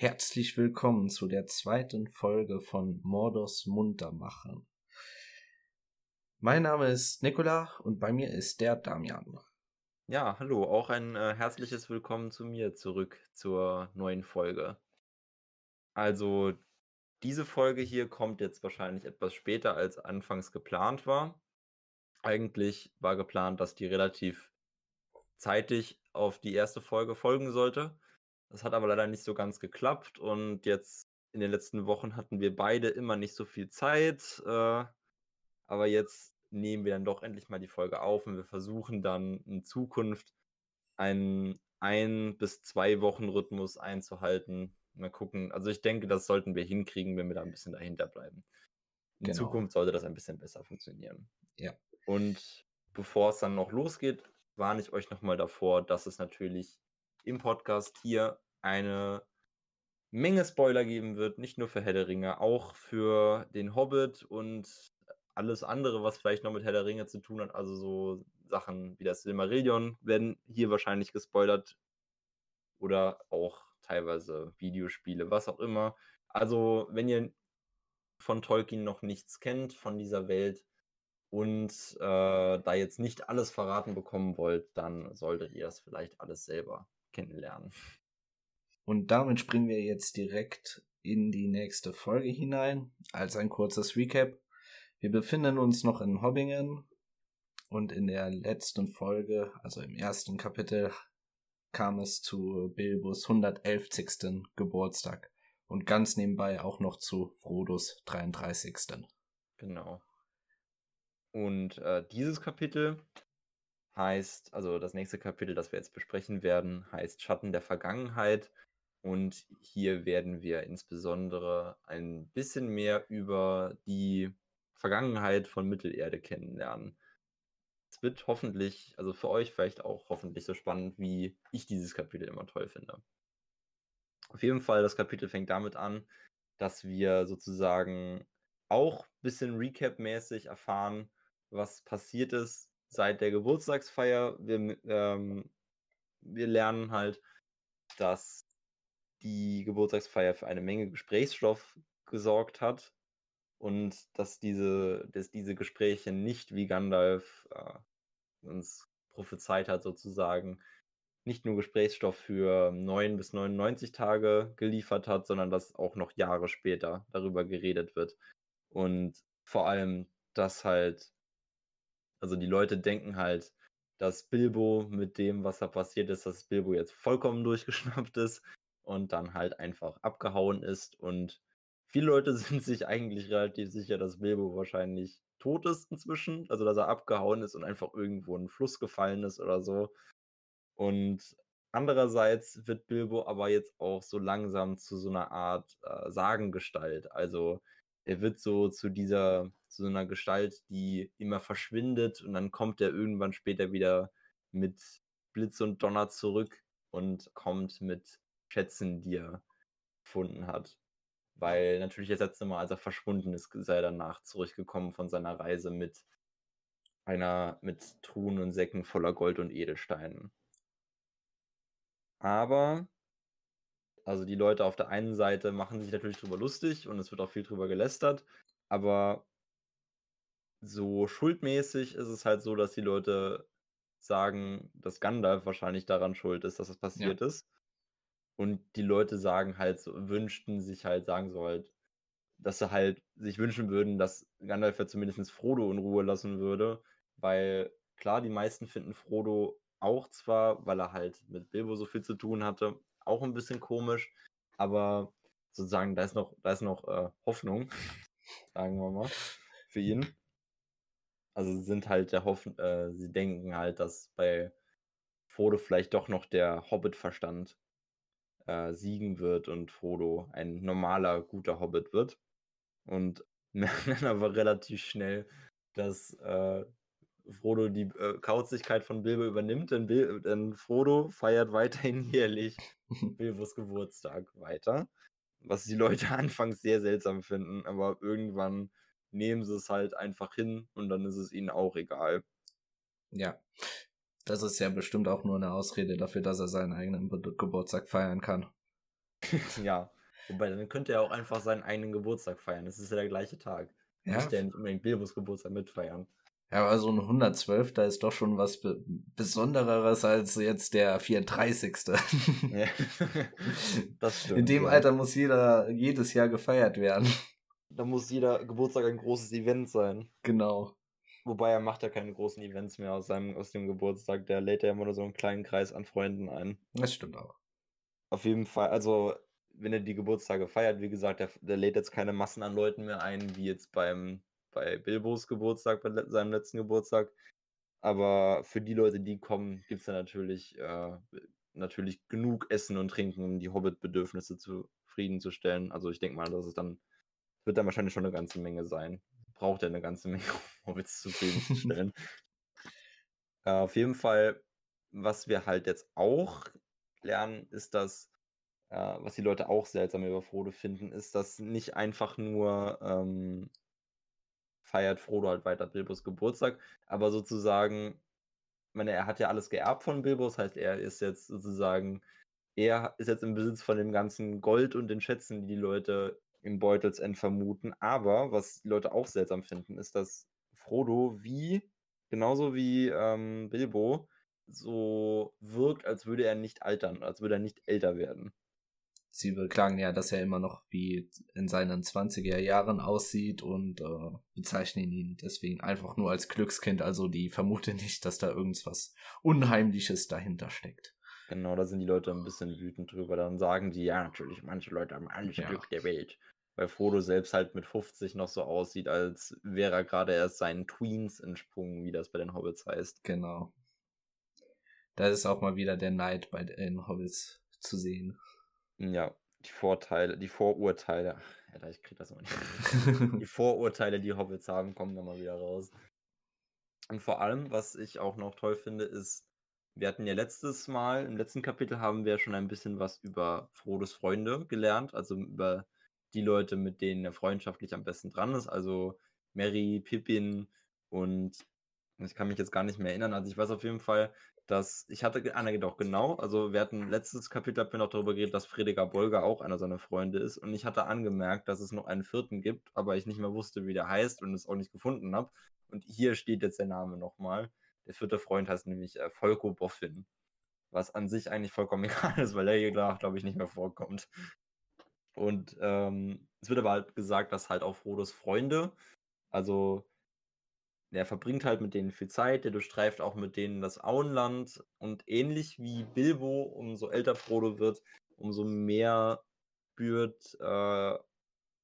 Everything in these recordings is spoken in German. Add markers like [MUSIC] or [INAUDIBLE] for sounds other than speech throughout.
Herzlich willkommen zu der zweiten Folge von Mordos Muntermachen. Mein Name ist Nikola und bei mir ist der Damian. Ja, hallo, auch ein äh, herzliches Willkommen zu mir zurück zur neuen Folge. Also, diese Folge hier kommt jetzt wahrscheinlich etwas später als anfangs geplant war. Eigentlich war geplant, dass die relativ zeitig auf die erste Folge folgen sollte. Das hat aber leider nicht so ganz geklappt und jetzt in den letzten Wochen hatten wir beide immer nicht so viel Zeit. Äh, aber jetzt nehmen wir dann doch endlich mal die Folge auf und wir versuchen dann in Zukunft einen ein bis zwei Wochen Rhythmus einzuhalten. Mal gucken. Also ich denke, das sollten wir hinkriegen, wenn wir da ein bisschen dahinter bleiben. In genau. Zukunft sollte das ein bisschen besser funktionieren. Ja. Und bevor es dann noch losgeht, warne ich euch nochmal davor, dass es natürlich im Podcast hier eine Menge Spoiler geben wird, nicht nur für Herr der Ringe, auch für den Hobbit und alles andere, was vielleicht noch mit Herr der Ringe zu tun hat, also so Sachen wie das Silmarillion werden hier wahrscheinlich gespoilert oder auch teilweise Videospiele, was auch immer. Also, wenn ihr von Tolkien noch nichts kennt, von dieser Welt und äh, da jetzt nicht alles verraten bekommen wollt, dann solltet ihr das vielleicht alles selber kennenlernen. Und damit springen wir jetzt direkt in die nächste Folge hinein. Als ein kurzes Recap. Wir befinden uns noch in Hobbingen und in der letzten Folge, also im ersten Kapitel, kam es zu Bilbos 111. Geburtstag und ganz nebenbei auch noch zu Frodos 33. Genau. Und äh, dieses Kapitel heißt, also das nächste Kapitel, das wir jetzt besprechen werden, heißt Schatten der Vergangenheit. Und hier werden wir insbesondere ein bisschen mehr über die Vergangenheit von Mittelerde kennenlernen. Es wird hoffentlich, also für euch vielleicht auch hoffentlich so spannend, wie ich dieses Kapitel immer toll finde. Auf jeden Fall, das Kapitel fängt damit an, dass wir sozusagen auch ein bisschen Recap-mäßig erfahren, was passiert ist seit der Geburtstagsfeier. Wir, ähm, wir lernen halt, dass die Geburtstagsfeier für eine Menge Gesprächsstoff gesorgt hat und dass diese, dass diese Gespräche nicht wie Gandalf äh, uns prophezeit hat, sozusagen, nicht nur Gesprächsstoff für 9 bis 99 Tage geliefert hat, sondern dass auch noch Jahre später darüber geredet wird. Und vor allem, dass halt also die Leute denken halt, dass Bilbo mit dem, was da passiert ist, dass Bilbo jetzt vollkommen durchgeschnappt ist und dann halt einfach abgehauen ist. Und viele Leute [LAUGHS] sind sich eigentlich relativ sicher, dass Bilbo wahrscheinlich tot ist inzwischen. Also dass er abgehauen ist und einfach irgendwo in einen Fluss gefallen ist oder so. Und andererseits wird Bilbo aber jetzt auch so langsam zu so einer Art äh, Sagengestalt. Also er wird so zu dieser, zu so einer Gestalt, die immer verschwindet und dann kommt er irgendwann später wieder mit Blitz und Donner zurück und kommt mit Schätzen, die er gefunden hat. Weil natürlich das letzte Mal, als er verschwunden ist, ist er danach zurückgekommen von seiner Reise mit einer, mit Truhen und Säcken voller Gold und Edelsteinen. Aber also die Leute auf der einen Seite machen sich natürlich drüber lustig und es wird auch viel drüber gelästert, aber so schuldmäßig ist es halt so, dass die Leute sagen, dass Gandalf wahrscheinlich daran schuld ist, dass das passiert ja. ist. Und die Leute sagen halt so, wünschten sich halt, sagen so halt, dass sie halt sich wünschen würden, dass Gandalf ja zumindest Frodo in Ruhe lassen würde, weil klar, die meisten finden Frodo auch zwar, weil er halt mit Bilbo so viel zu tun hatte, auch ein bisschen komisch, aber sozusagen, da ist noch, da ist noch äh, Hoffnung, [LAUGHS] sagen wir mal, für ihn. Also sind halt der Hoffnung, äh, sie denken halt, dass bei Frodo vielleicht doch noch der Hobbit-Verstand äh, siegen wird und Frodo ein normaler, guter Hobbit wird. Und [LAUGHS] merken dann aber relativ schnell, dass äh, Frodo die äh, Kauzigkeit von Bilbo übernimmt, denn, Bil denn Frodo feiert weiterhin jährlich [LAUGHS] Bilbos Geburtstag weiter. Was die Leute [LAUGHS] anfangs sehr seltsam finden, aber irgendwann nehmen sie es halt einfach hin und dann ist es ihnen auch egal. Ja. Das ist ja bestimmt auch nur eine Ausrede dafür, dass er seinen eigenen Geburtstag feiern kann. [LAUGHS] ja, wobei dann könnte er auch einfach seinen eigenen Geburtstag feiern. Das ist ja der gleiche Tag. Ja. Müsste er nicht unbedingt Bilbos Geburtstag mitfeiern. Ja, aber so ein 112. Da ist doch schon was Be Besondereres als jetzt der 34. [LAUGHS] Ja. das stimmt. In dem ja. Alter muss jeder jedes Jahr gefeiert werden. Da muss jeder Geburtstag ein großes Event sein. Genau. Wobei er macht ja keine großen Events mehr aus seinem aus dem Geburtstag. Der lädt ja immer nur so einen kleinen Kreis an Freunden ein. Das stimmt auch. Auf jeden Fall, also wenn er die Geburtstage feiert, wie gesagt, der, der lädt jetzt keine Massen an Leuten mehr ein, wie jetzt beim bei Bilbos Geburtstag, bei seinem letzten Geburtstag. Aber für die Leute, die kommen, gibt es da natürlich, äh, natürlich genug Essen und Trinken, um die Hobbit-Bedürfnisse zufriedenzustellen. Also ich denke mal, dass es dann, wird dann wahrscheinlich schon eine ganze Menge sein. Braucht er eine ganze [LAUGHS] Menge, um Hobbits zufriedenzustellen. [LAUGHS] äh, auf jeden Fall, was wir halt jetzt auch lernen, ist, dass äh, was die Leute auch seltsam über Frodo finden, ist, dass nicht einfach nur ähm, feiert Frodo halt weiter Bilbos Geburtstag, aber sozusagen, ich meine, er hat ja alles geerbt von Bilbo, das heißt, er ist jetzt sozusagen, er ist jetzt im Besitz von dem ganzen Gold und den Schätzen, die die Leute in Beutelsend vermuten, aber was die Leute auch seltsam finden, ist, dass Frodo wie, genauso wie ähm, Bilbo, so wirkt, als würde er nicht altern, als würde er nicht älter werden sie beklagen ja, dass er immer noch wie in seinen 20er Jahren aussieht und äh, bezeichnen ihn deswegen einfach nur als Glückskind. Also die vermuten nicht, dass da irgendwas Unheimliches dahinter steckt. Genau, da sind die Leute ein bisschen wütend drüber. Dann sagen die, ja, natürlich, manche Leute haben alles ja. Glück der Welt. Weil Frodo selbst halt mit 50 noch so aussieht, als wäre er gerade erst seinen Tweens entsprungen, wie das bei den Hobbits heißt. Genau. Da ist auch mal wieder der Neid bei den Hobbits zu sehen. Ja, die Vorteile, die Vorurteile. Ach, Alter, ich krieg das noch nicht. die [LAUGHS] Vorurteile, die Hobbits haben, kommen dann mal wieder raus. Und vor allem, was ich auch noch toll finde, ist, wir hatten ja letztes Mal, im letzten Kapitel haben wir schon ein bisschen was über Frodos Freunde gelernt, also über die Leute, mit denen er freundschaftlich am besten dran ist, also Mary, Pippin und ich kann mich jetzt gar nicht mehr erinnern. Also ich weiß auf jeden Fall, dass ich hatte Anna doch genau, also wir hatten letztes Kapitel hatten wir noch darüber geredet, dass Frediger Bolger auch einer seiner Freunde ist und ich hatte angemerkt, dass es noch einen vierten gibt, aber ich nicht mehr wusste, wie der heißt und es auch nicht gefunden habe. Und hier steht jetzt der Name nochmal. Der vierte Freund heißt nämlich äh, Volko Boffin, was an sich eigentlich vollkommen [LAUGHS] egal ist, weil er hier, glaube ich, nicht mehr vorkommt. Und ähm, es wird aber halt gesagt, dass halt auch Frodos Freunde, also der verbringt halt mit denen viel Zeit, der durchstreift auch mit denen das Auenland und ähnlich wie Bilbo, umso älter Frodo wird, umso mehr spürt äh,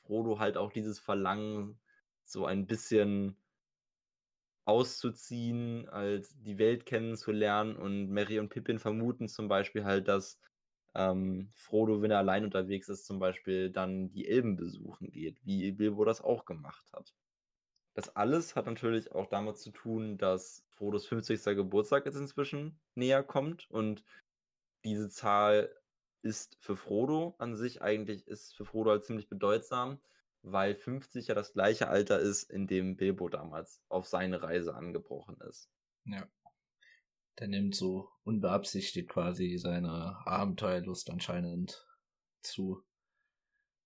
Frodo halt auch dieses Verlangen, so ein bisschen auszuziehen, halt die Welt kennenzulernen und Mary und Pippin vermuten zum Beispiel halt, dass ähm, Frodo, wenn er allein unterwegs ist, zum Beispiel dann die Elben besuchen geht, wie Bilbo das auch gemacht hat. Das alles hat natürlich auch damit zu tun, dass Frodos 50. Geburtstag jetzt inzwischen näher kommt und diese Zahl ist für Frodo an sich eigentlich ist für Frodo halt ziemlich bedeutsam, weil 50 ja das gleiche Alter ist, in dem Bilbo damals auf seine Reise angebrochen ist. Ja. Der nimmt so unbeabsichtigt quasi seine Abenteuerlust anscheinend zu.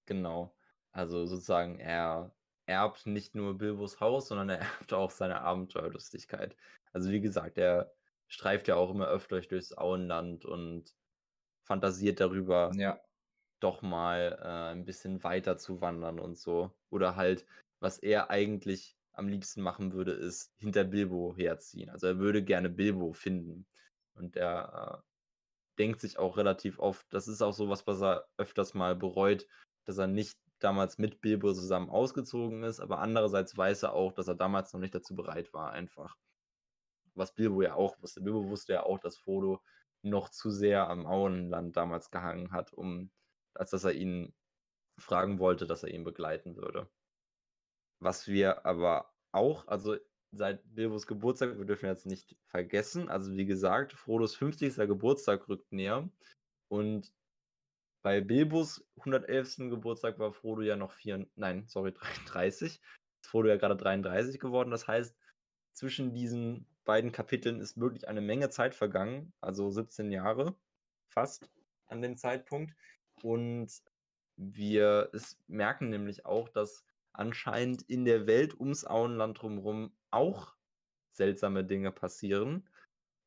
Genau. Also sozusagen er erbt nicht nur Bilbos Haus, sondern er [LAUGHS] erbt auch seine Abenteuerlustigkeit. Also wie gesagt, er streift ja auch immer öfter durchs Auenland und fantasiert darüber, ja. doch mal äh, ein bisschen weiter zu wandern und so. Oder halt, was er eigentlich am liebsten machen würde, ist hinter Bilbo herziehen. Also er würde gerne Bilbo finden. Und er äh, denkt sich auch relativ oft, das ist auch so was, was er öfters mal bereut, dass er nicht damals mit Bilbo zusammen ausgezogen ist, aber andererseits weiß er auch, dass er damals noch nicht dazu bereit war, einfach. Was Bilbo ja auch wusste. Bilbo wusste ja auch, dass Frodo noch zu sehr am Auenland damals gehangen hat, um, als dass er ihn fragen wollte, dass er ihn begleiten würde. Was wir aber auch, also seit Bilbos Geburtstag, wir dürfen jetzt nicht vergessen, also wie gesagt, Frodos 50. Geburtstag rückt näher und bei Bilbos 111. Geburtstag war Frodo ja noch 4, nein, sorry, [LAUGHS] 33. Ist Frodo ja gerade 33 geworden. Das heißt, zwischen diesen beiden Kapiteln ist wirklich eine Menge Zeit vergangen, also 17 Jahre fast an dem Zeitpunkt. Und wir merken nämlich auch, dass anscheinend in der Welt ums Auenland drumherum auch seltsame Dinge passieren.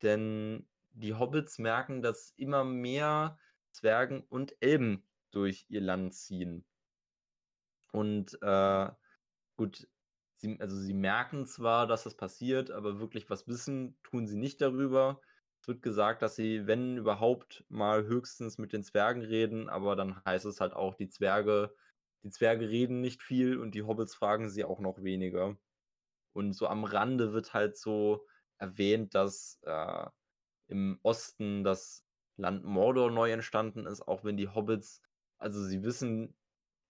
Denn die Hobbits merken, dass immer mehr Zwergen und Elben durch ihr Land ziehen. Und äh, gut, sie, also sie merken zwar, dass das passiert, aber wirklich was wissen, tun sie nicht darüber. Es wird gesagt, dass sie, wenn überhaupt, mal höchstens mit den Zwergen reden, aber dann heißt es halt auch, die Zwerge, die Zwerge reden nicht viel und die Hobbits fragen sie auch noch weniger. Und so am Rande wird halt so erwähnt, dass äh, im Osten das Land Mordor neu entstanden ist, auch wenn die Hobbits, also sie wissen,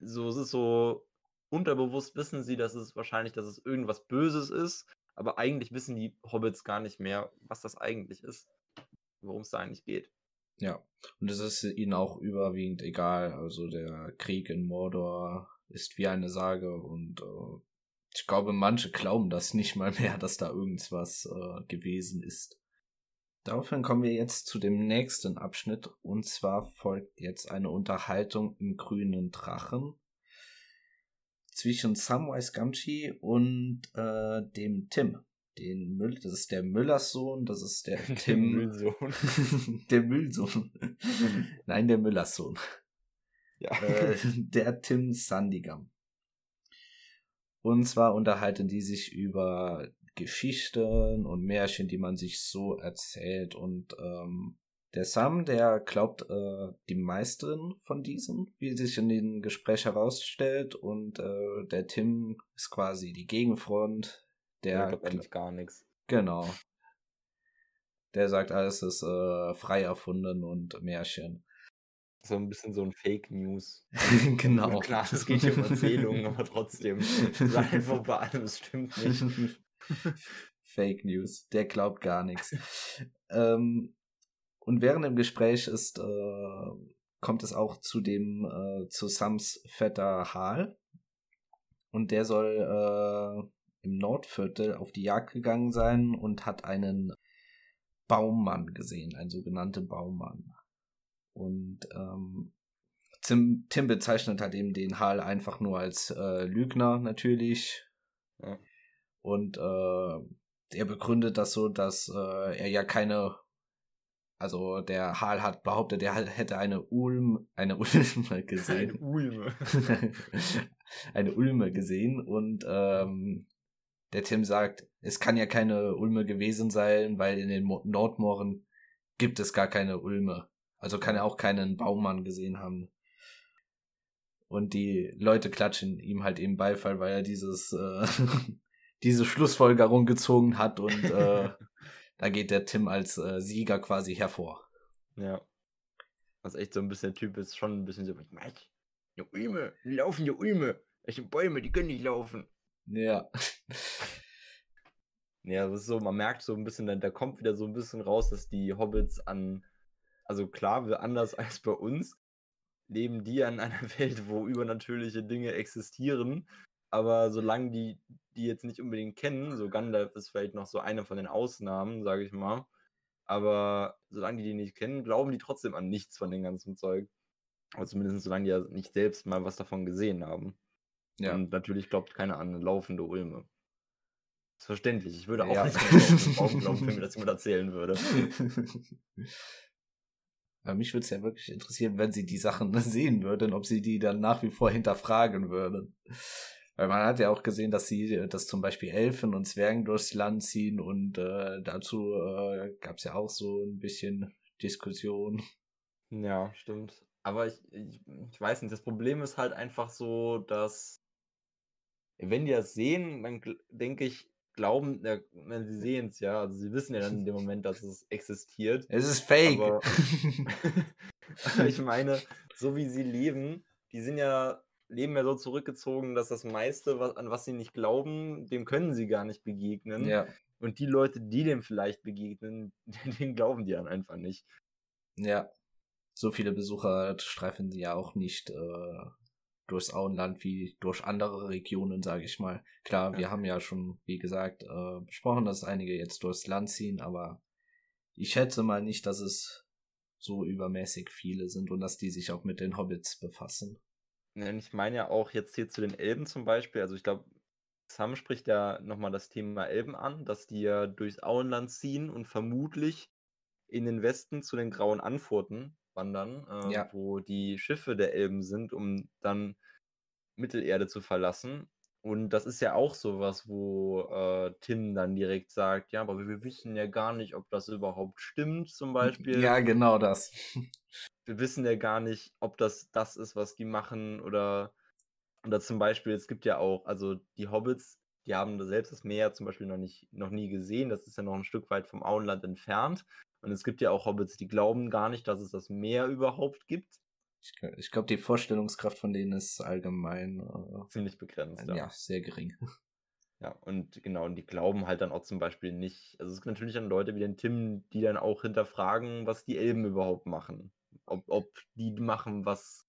so es ist so unterbewusst wissen sie, dass es wahrscheinlich, dass es irgendwas Böses ist, aber eigentlich wissen die Hobbits gar nicht mehr, was das eigentlich ist worum es da eigentlich geht. Ja, und es ist ihnen auch überwiegend egal. Also der Krieg in Mordor ist wie eine Sage und äh, ich glaube, manche glauben das nicht mal mehr, [LAUGHS] dass da irgendwas äh, gewesen ist. Daraufhin kommen wir jetzt zu dem nächsten Abschnitt und zwar folgt jetzt eine Unterhaltung im grünen Drachen zwischen Samwise Gamgee und äh, dem Tim den Müll, das ist der Müllers Sohn, das ist der [LAUGHS] Tim. Der Müllsohn. [LAUGHS] der Müllsohn. [LAUGHS] Nein, der Müllers Sohn. Ja. Äh, der Tim Sandigam. Und zwar unterhalten die sich über Geschichten und Märchen, die man sich so erzählt. Und ähm, der Sam, der glaubt äh, die meisten von diesen, wie sich in den Gespräch herausstellt. Und äh, der Tim ist quasi die Gegenfront, der glaubt eigentlich gar nichts. Genau. Der sagt, alles ist äh, frei erfunden und Märchen. So ein bisschen so ein Fake News. [LAUGHS] genau. Klar, es geht um Erzählungen, aber trotzdem. [LAUGHS] einfach bei allem, es stimmt nicht. [LAUGHS] Fake News. Der glaubt gar nichts. ähm, und während dem Gespräch ist, äh, kommt es auch zu dem, äh, zu Sams Vetter Hal. Und der soll äh, im Nordviertel auf die Jagd gegangen sein und hat einen Baummann gesehen, ein sogenannter Baummann. Und ähm, Tim, Tim bezeichnet halt eben den Hal einfach nur als äh, Lügner natürlich. Ja. Und äh, er begründet das so, dass äh, er ja keine also der Hal hat behauptet, er hätte eine Ulm, eine Ulme [LAUGHS] gesehen. Eine Ulme. [LAUGHS] eine Ulme gesehen und ähm, der Tim sagt, es kann ja keine Ulme gewesen sein, weil in den Nordmooren gibt es gar keine Ulme. Also kann er auch keinen Baumann gesehen haben. Und die Leute klatschen ihm halt eben Beifall, weil er dieses, äh, [LAUGHS] diese Schlussfolgerung gezogen hat und äh, [LAUGHS] da geht der Tim als äh, Sieger quasi hervor. Ja. Was echt so ein bisschen Typ ist, schon ein bisschen so, was? Eine Ulme, laufende Ulme. Welche Bäume, die können nicht laufen. Ja. [LAUGHS] Ja, das ist so, man merkt so ein bisschen, da, kommt wieder so ein bisschen raus, dass die Hobbits an, also klar, wir anders [LAUGHS] als bei uns, leben die an einer Welt, wo übernatürliche Dinge existieren. Aber solange die die jetzt nicht unbedingt kennen, so Gandalf ist vielleicht noch so eine von den Ausnahmen, sage ich mal. Aber solange die die nicht kennen, glauben die trotzdem an nichts von dem ganzen Zeug. Aber zumindest solange die ja nicht selbst mal was davon gesehen haben. Ja. Und natürlich glaubt keiner an eine laufende Ulme. Das ist verständlich. Ich würde auch ja. nicht [LAUGHS] glauben, wenn mir das jemand erzählen würde. [LAUGHS] Aber mich würde es ja wirklich interessieren, wenn sie die Sachen [LAUGHS] sehen würden, ob sie die dann nach wie vor hinterfragen würden. Weil man hat ja auch gesehen, dass sie, dass zum Beispiel Elfen und Zwergen durchs Land ziehen und äh, dazu äh, gab es ja auch so ein bisschen Diskussion. Ja, stimmt. Aber ich, ich, ich weiß nicht, das Problem ist halt einfach so, dass wenn die das sehen, dann denke ich, glauben, ja, sie sehen es ja, also sie wissen ja dann in dem Moment, dass es existiert. Es ist fake. Aber, [LAUGHS] [LAUGHS] ich meine, so wie sie leben, die sind ja, leben ja so zurückgezogen, dass das meiste, was, an was sie nicht glauben, dem können sie gar nicht begegnen. Ja. Und die Leute, die dem vielleicht begegnen, [LAUGHS] denen glauben die dann einfach nicht. Ja. So viele Besucher streifen sie ja auch nicht äh, durchs Auenland wie durch andere Regionen, sage ich mal. Klar, ja. wir haben ja schon, wie gesagt, äh, besprochen, dass einige jetzt durchs Land ziehen, aber ich schätze mal nicht, dass es so übermäßig viele sind und dass die sich auch mit den Hobbits befassen. Ja, ich meine ja auch jetzt hier zu den Elben zum Beispiel, also ich glaube, Sam spricht ja nochmal das Thema Elben an, dass die ja durchs Auenland ziehen und vermutlich in den Westen zu den Grauen Anfurten wandern, äh, ja. wo die Schiffe der Elben sind, um dann Mittelerde zu verlassen. Und das ist ja auch sowas, wo äh, Tim dann direkt sagt, ja, aber wir wissen ja gar nicht, ob das überhaupt stimmt, zum Beispiel. Ja, genau das. [LAUGHS] Wir wissen ja gar nicht, ob das das ist, was die machen oder oder zum Beispiel, es gibt ja auch, also die Hobbits, die haben selbst das Meer zum Beispiel noch nicht, noch nie gesehen. Das ist ja noch ein Stück weit vom Auenland entfernt. Und es gibt ja auch Hobbits, die glauben gar nicht, dass es das Meer überhaupt gibt. Ich, ich glaube, die Vorstellungskraft von denen ist allgemein äh, ziemlich begrenzt. Ja. ja, sehr gering. [LAUGHS] Ja, und genau, und die glauben halt dann auch zum Beispiel nicht. Also es gibt natürlich dann Leute wie den Tim, die dann auch hinterfragen, was die Elben überhaupt machen. Ob, ob die machen, was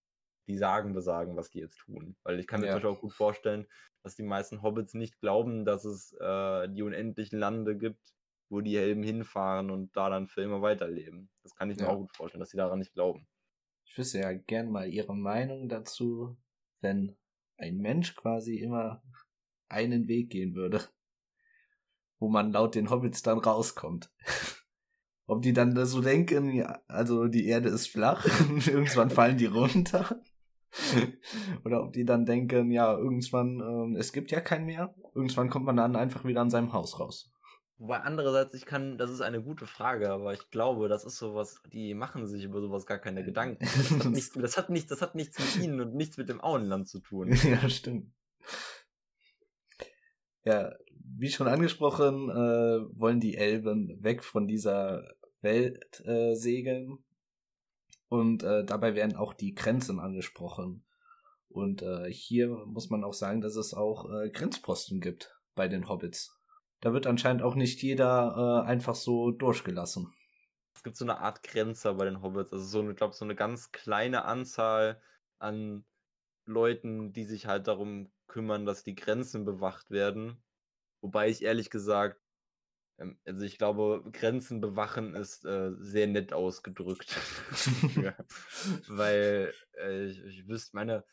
die sagen, besagen, was die jetzt tun. Weil ich kann mir ja. zum Beispiel auch gut vorstellen, dass die meisten Hobbits nicht glauben, dass es äh, die unendlichen Lande gibt, wo die Helden hinfahren und da dann für immer weiterleben. Das kann ich mir ja. auch gut vorstellen, dass sie daran nicht glauben. Ich wüsste ja gern mal Ihre Meinung dazu, wenn ein Mensch quasi immer einen Weg gehen würde, wo man laut den Hobbits dann rauskommt. Ob die dann so denken, ja, also die Erde ist flach [LAUGHS] und irgendwann fallen die runter. [LAUGHS] Oder ob die dann denken, ja, irgendwann, ähm, es gibt ja kein Meer, irgendwann kommt man dann einfach wieder an seinem Haus raus. Wobei andererseits, ich kann, das ist eine gute Frage, aber ich glaube, das ist sowas, die machen sich über sowas gar keine Gedanken. Das hat, [LAUGHS] nichts, das hat, nichts, das hat nichts mit ihnen und nichts mit dem Auenland zu tun. ja, stimmt. Ja, wie schon angesprochen, äh, wollen die Elben weg von dieser Welt äh, segeln und äh, dabei werden auch die Grenzen angesprochen. Und äh, hier muss man auch sagen, dass es auch äh, Grenzposten gibt bei den Hobbits. Da wird anscheinend auch nicht jeder äh, einfach so durchgelassen. Es gibt so eine Art Grenzer bei den Hobbits. Also so, ich glaube, so eine ganz kleine Anzahl an Leuten, die sich halt darum kümmern, dass die Grenzen bewacht werden. Wobei ich ehrlich gesagt ähm, also ich glaube, Grenzen bewachen ist äh, sehr nett ausgedrückt. [LAUGHS] ja. Weil äh, ich, ich wüsste, meine,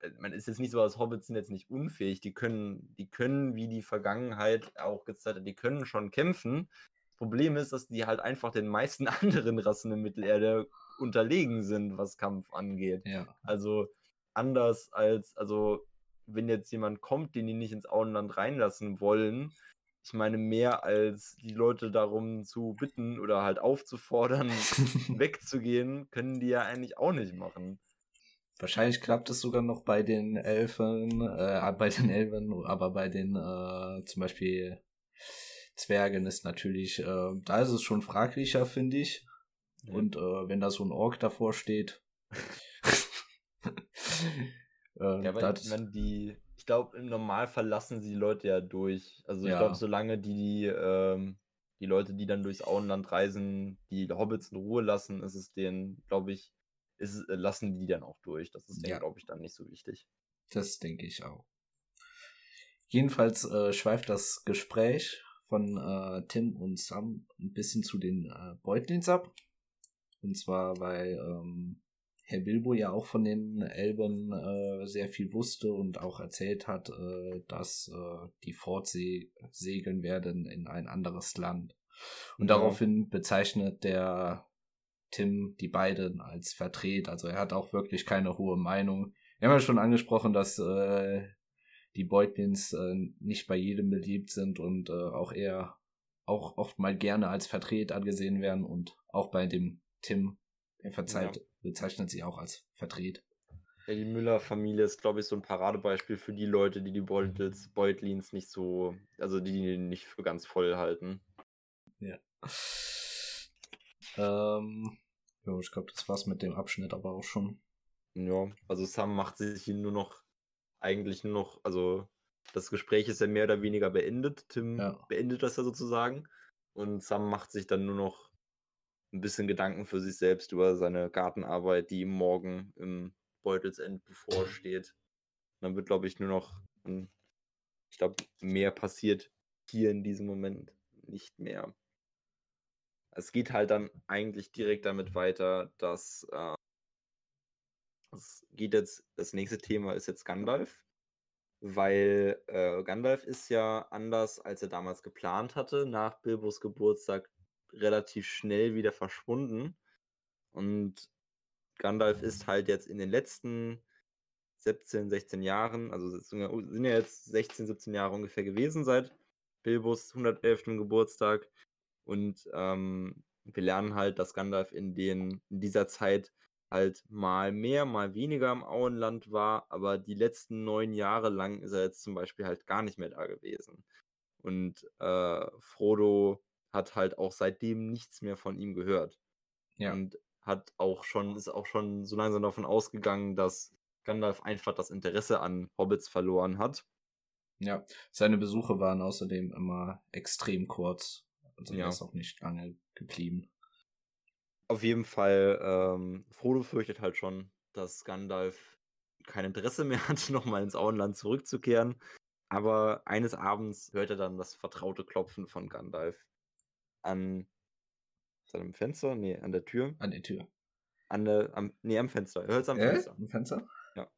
äh, man ist jetzt nicht so, als Hobbits sind jetzt nicht unfähig. Die können, die können, wie die Vergangenheit auch gezeigt hat, die können schon kämpfen. Das Problem ist, dass die halt einfach den meisten [LAUGHS] anderen Rassen in Mittelerde unterlegen sind, was Kampf angeht. Ja. Also anders als, also wenn jetzt jemand kommt, den die nicht ins Auenland reinlassen wollen, ich meine, mehr als die Leute darum zu bitten oder halt aufzufordern, [LAUGHS] wegzugehen, können die ja eigentlich auch nicht machen. Wahrscheinlich klappt es sogar noch bei den Elfen, äh, bei den Elfen, aber bei den äh, zum Beispiel Zwergen ist natürlich, äh, da ist es schon fraglicher, finde ich. Ja. Und äh, wenn da so ein Ork davor steht. [LAUGHS] [LAUGHS] äh, ja, aber wenn die, ich glaube, im Normalfall lassen sie die Leute ja durch. Also ich ja. glaube, solange die, ähm, die Leute, die dann durchs Auenland reisen, die Hobbits in Ruhe lassen, ist es denen, glaube ich, ist, äh, lassen die dann auch durch. Das ist denen, ja. glaube ich, dann nicht so wichtig. Das denke ich auch. Jedenfalls äh, schweift das Gespräch von äh, Tim und Sam ein bisschen zu den äh, Beutlins ab. Und zwar, weil ähm, Herr Bilbo ja auch von den Elben äh, sehr viel wusste und auch erzählt hat, äh, dass äh, die fortsegeln werden in ein anderes Land. Und ja. daraufhin bezeichnet der Tim die beiden als Vertret. Also er hat auch wirklich keine hohe Meinung. Wir haben ja schon angesprochen, dass äh, die Beutlins äh, nicht bei jedem beliebt sind und äh, auch eher auch oft mal gerne als Vertret angesehen werden und auch bei dem Tim, er verzeiht, ja bezeichnet sie auch als verdreht. Ja, die Müller-Familie ist, glaube ich, so ein Paradebeispiel für die Leute, die die Beutels, Beutlins nicht so, also die die nicht für ganz voll halten. Ja. Ähm, ja, ich glaube, das war's mit dem Abschnitt aber auch schon. Ja, also Sam macht sich nur noch, eigentlich nur noch, also das Gespräch ist ja mehr oder weniger beendet. Tim ja. beendet das ja sozusagen. Und Sam macht sich dann nur noch ein bisschen Gedanken für sich selbst über seine Gartenarbeit, die ihm morgen im Beutelsend bevorsteht. dann wird, glaube ich, nur noch, ich glaube, mehr passiert hier in diesem Moment nicht mehr. es geht halt dann eigentlich direkt damit weiter, dass äh, es geht jetzt, das nächste Thema ist jetzt Gandalf, weil äh, Gandalf ist ja anders, als er damals geplant hatte, nach Bilbos Geburtstag relativ schnell wieder verschwunden. Und Gandalf ist halt jetzt in den letzten 17, 16 Jahren, also sind ja jetzt 16, 17 Jahre ungefähr gewesen seit Bilbos 111. Geburtstag. Und ähm, wir lernen halt, dass Gandalf in, den, in dieser Zeit halt mal mehr, mal weniger im Auenland war, aber die letzten neun Jahre lang ist er jetzt zum Beispiel halt gar nicht mehr da gewesen. Und äh, Frodo hat halt auch seitdem nichts mehr von ihm gehört. Ja. Und hat auch schon, ist auch schon so langsam davon ausgegangen, dass Gandalf einfach das Interesse an Hobbits verloren hat. Ja, seine Besuche waren außerdem immer extrem kurz. Also ja. er ist auch nicht lange geblieben. Auf jeden Fall, ähm, Frodo fürchtet halt schon, dass Gandalf kein Interesse mehr [LAUGHS] hat, nochmal ins Auenland zurückzukehren. Aber eines Abends hört er dann das vertraute Klopfen von Gandalf an seinem Fenster? Nee, an der Tür. An der Tür. An der, am, nee, am Fenster. Er hört es am äh? Fenster. Am Fenster? Ja.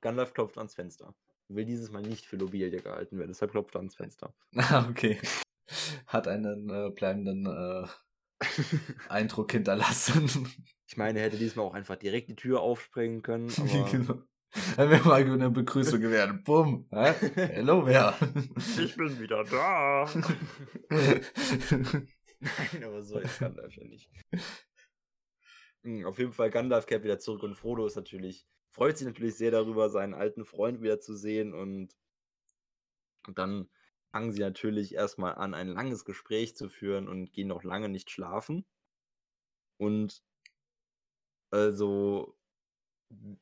Gandalf klopft ans Fenster. Will dieses Mal nicht für Lobelia gehalten werden, deshalb klopft er ans Fenster. [LAUGHS] Ah, okay. Hat einen äh, bleibenden äh, [LAUGHS] Eindruck hinterlassen. Ich meine, er hätte diesmal auch einfach direkt die Tür aufspringen können. [LAUGHS] Aber... genau. [LAUGHS] Dann wäre mal eine Begrüßung gewesen. Bumm. Hä? Hello, wer? [LAUGHS] Ich bin wieder da. [LAUGHS] Nein, aber so ist Gandalf ja nicht. Hm, auf jeden Fall, Gandalf kehrt wieder zurück und Frodo ist natürlich, freut sich natürlich sehr darüber, seinen alten Freund wieder zu sehen und, und dann fangen sie natürlich erstmal an, ein langes Gespräch zu führen und gehen noch lange nicht schlafen. Und also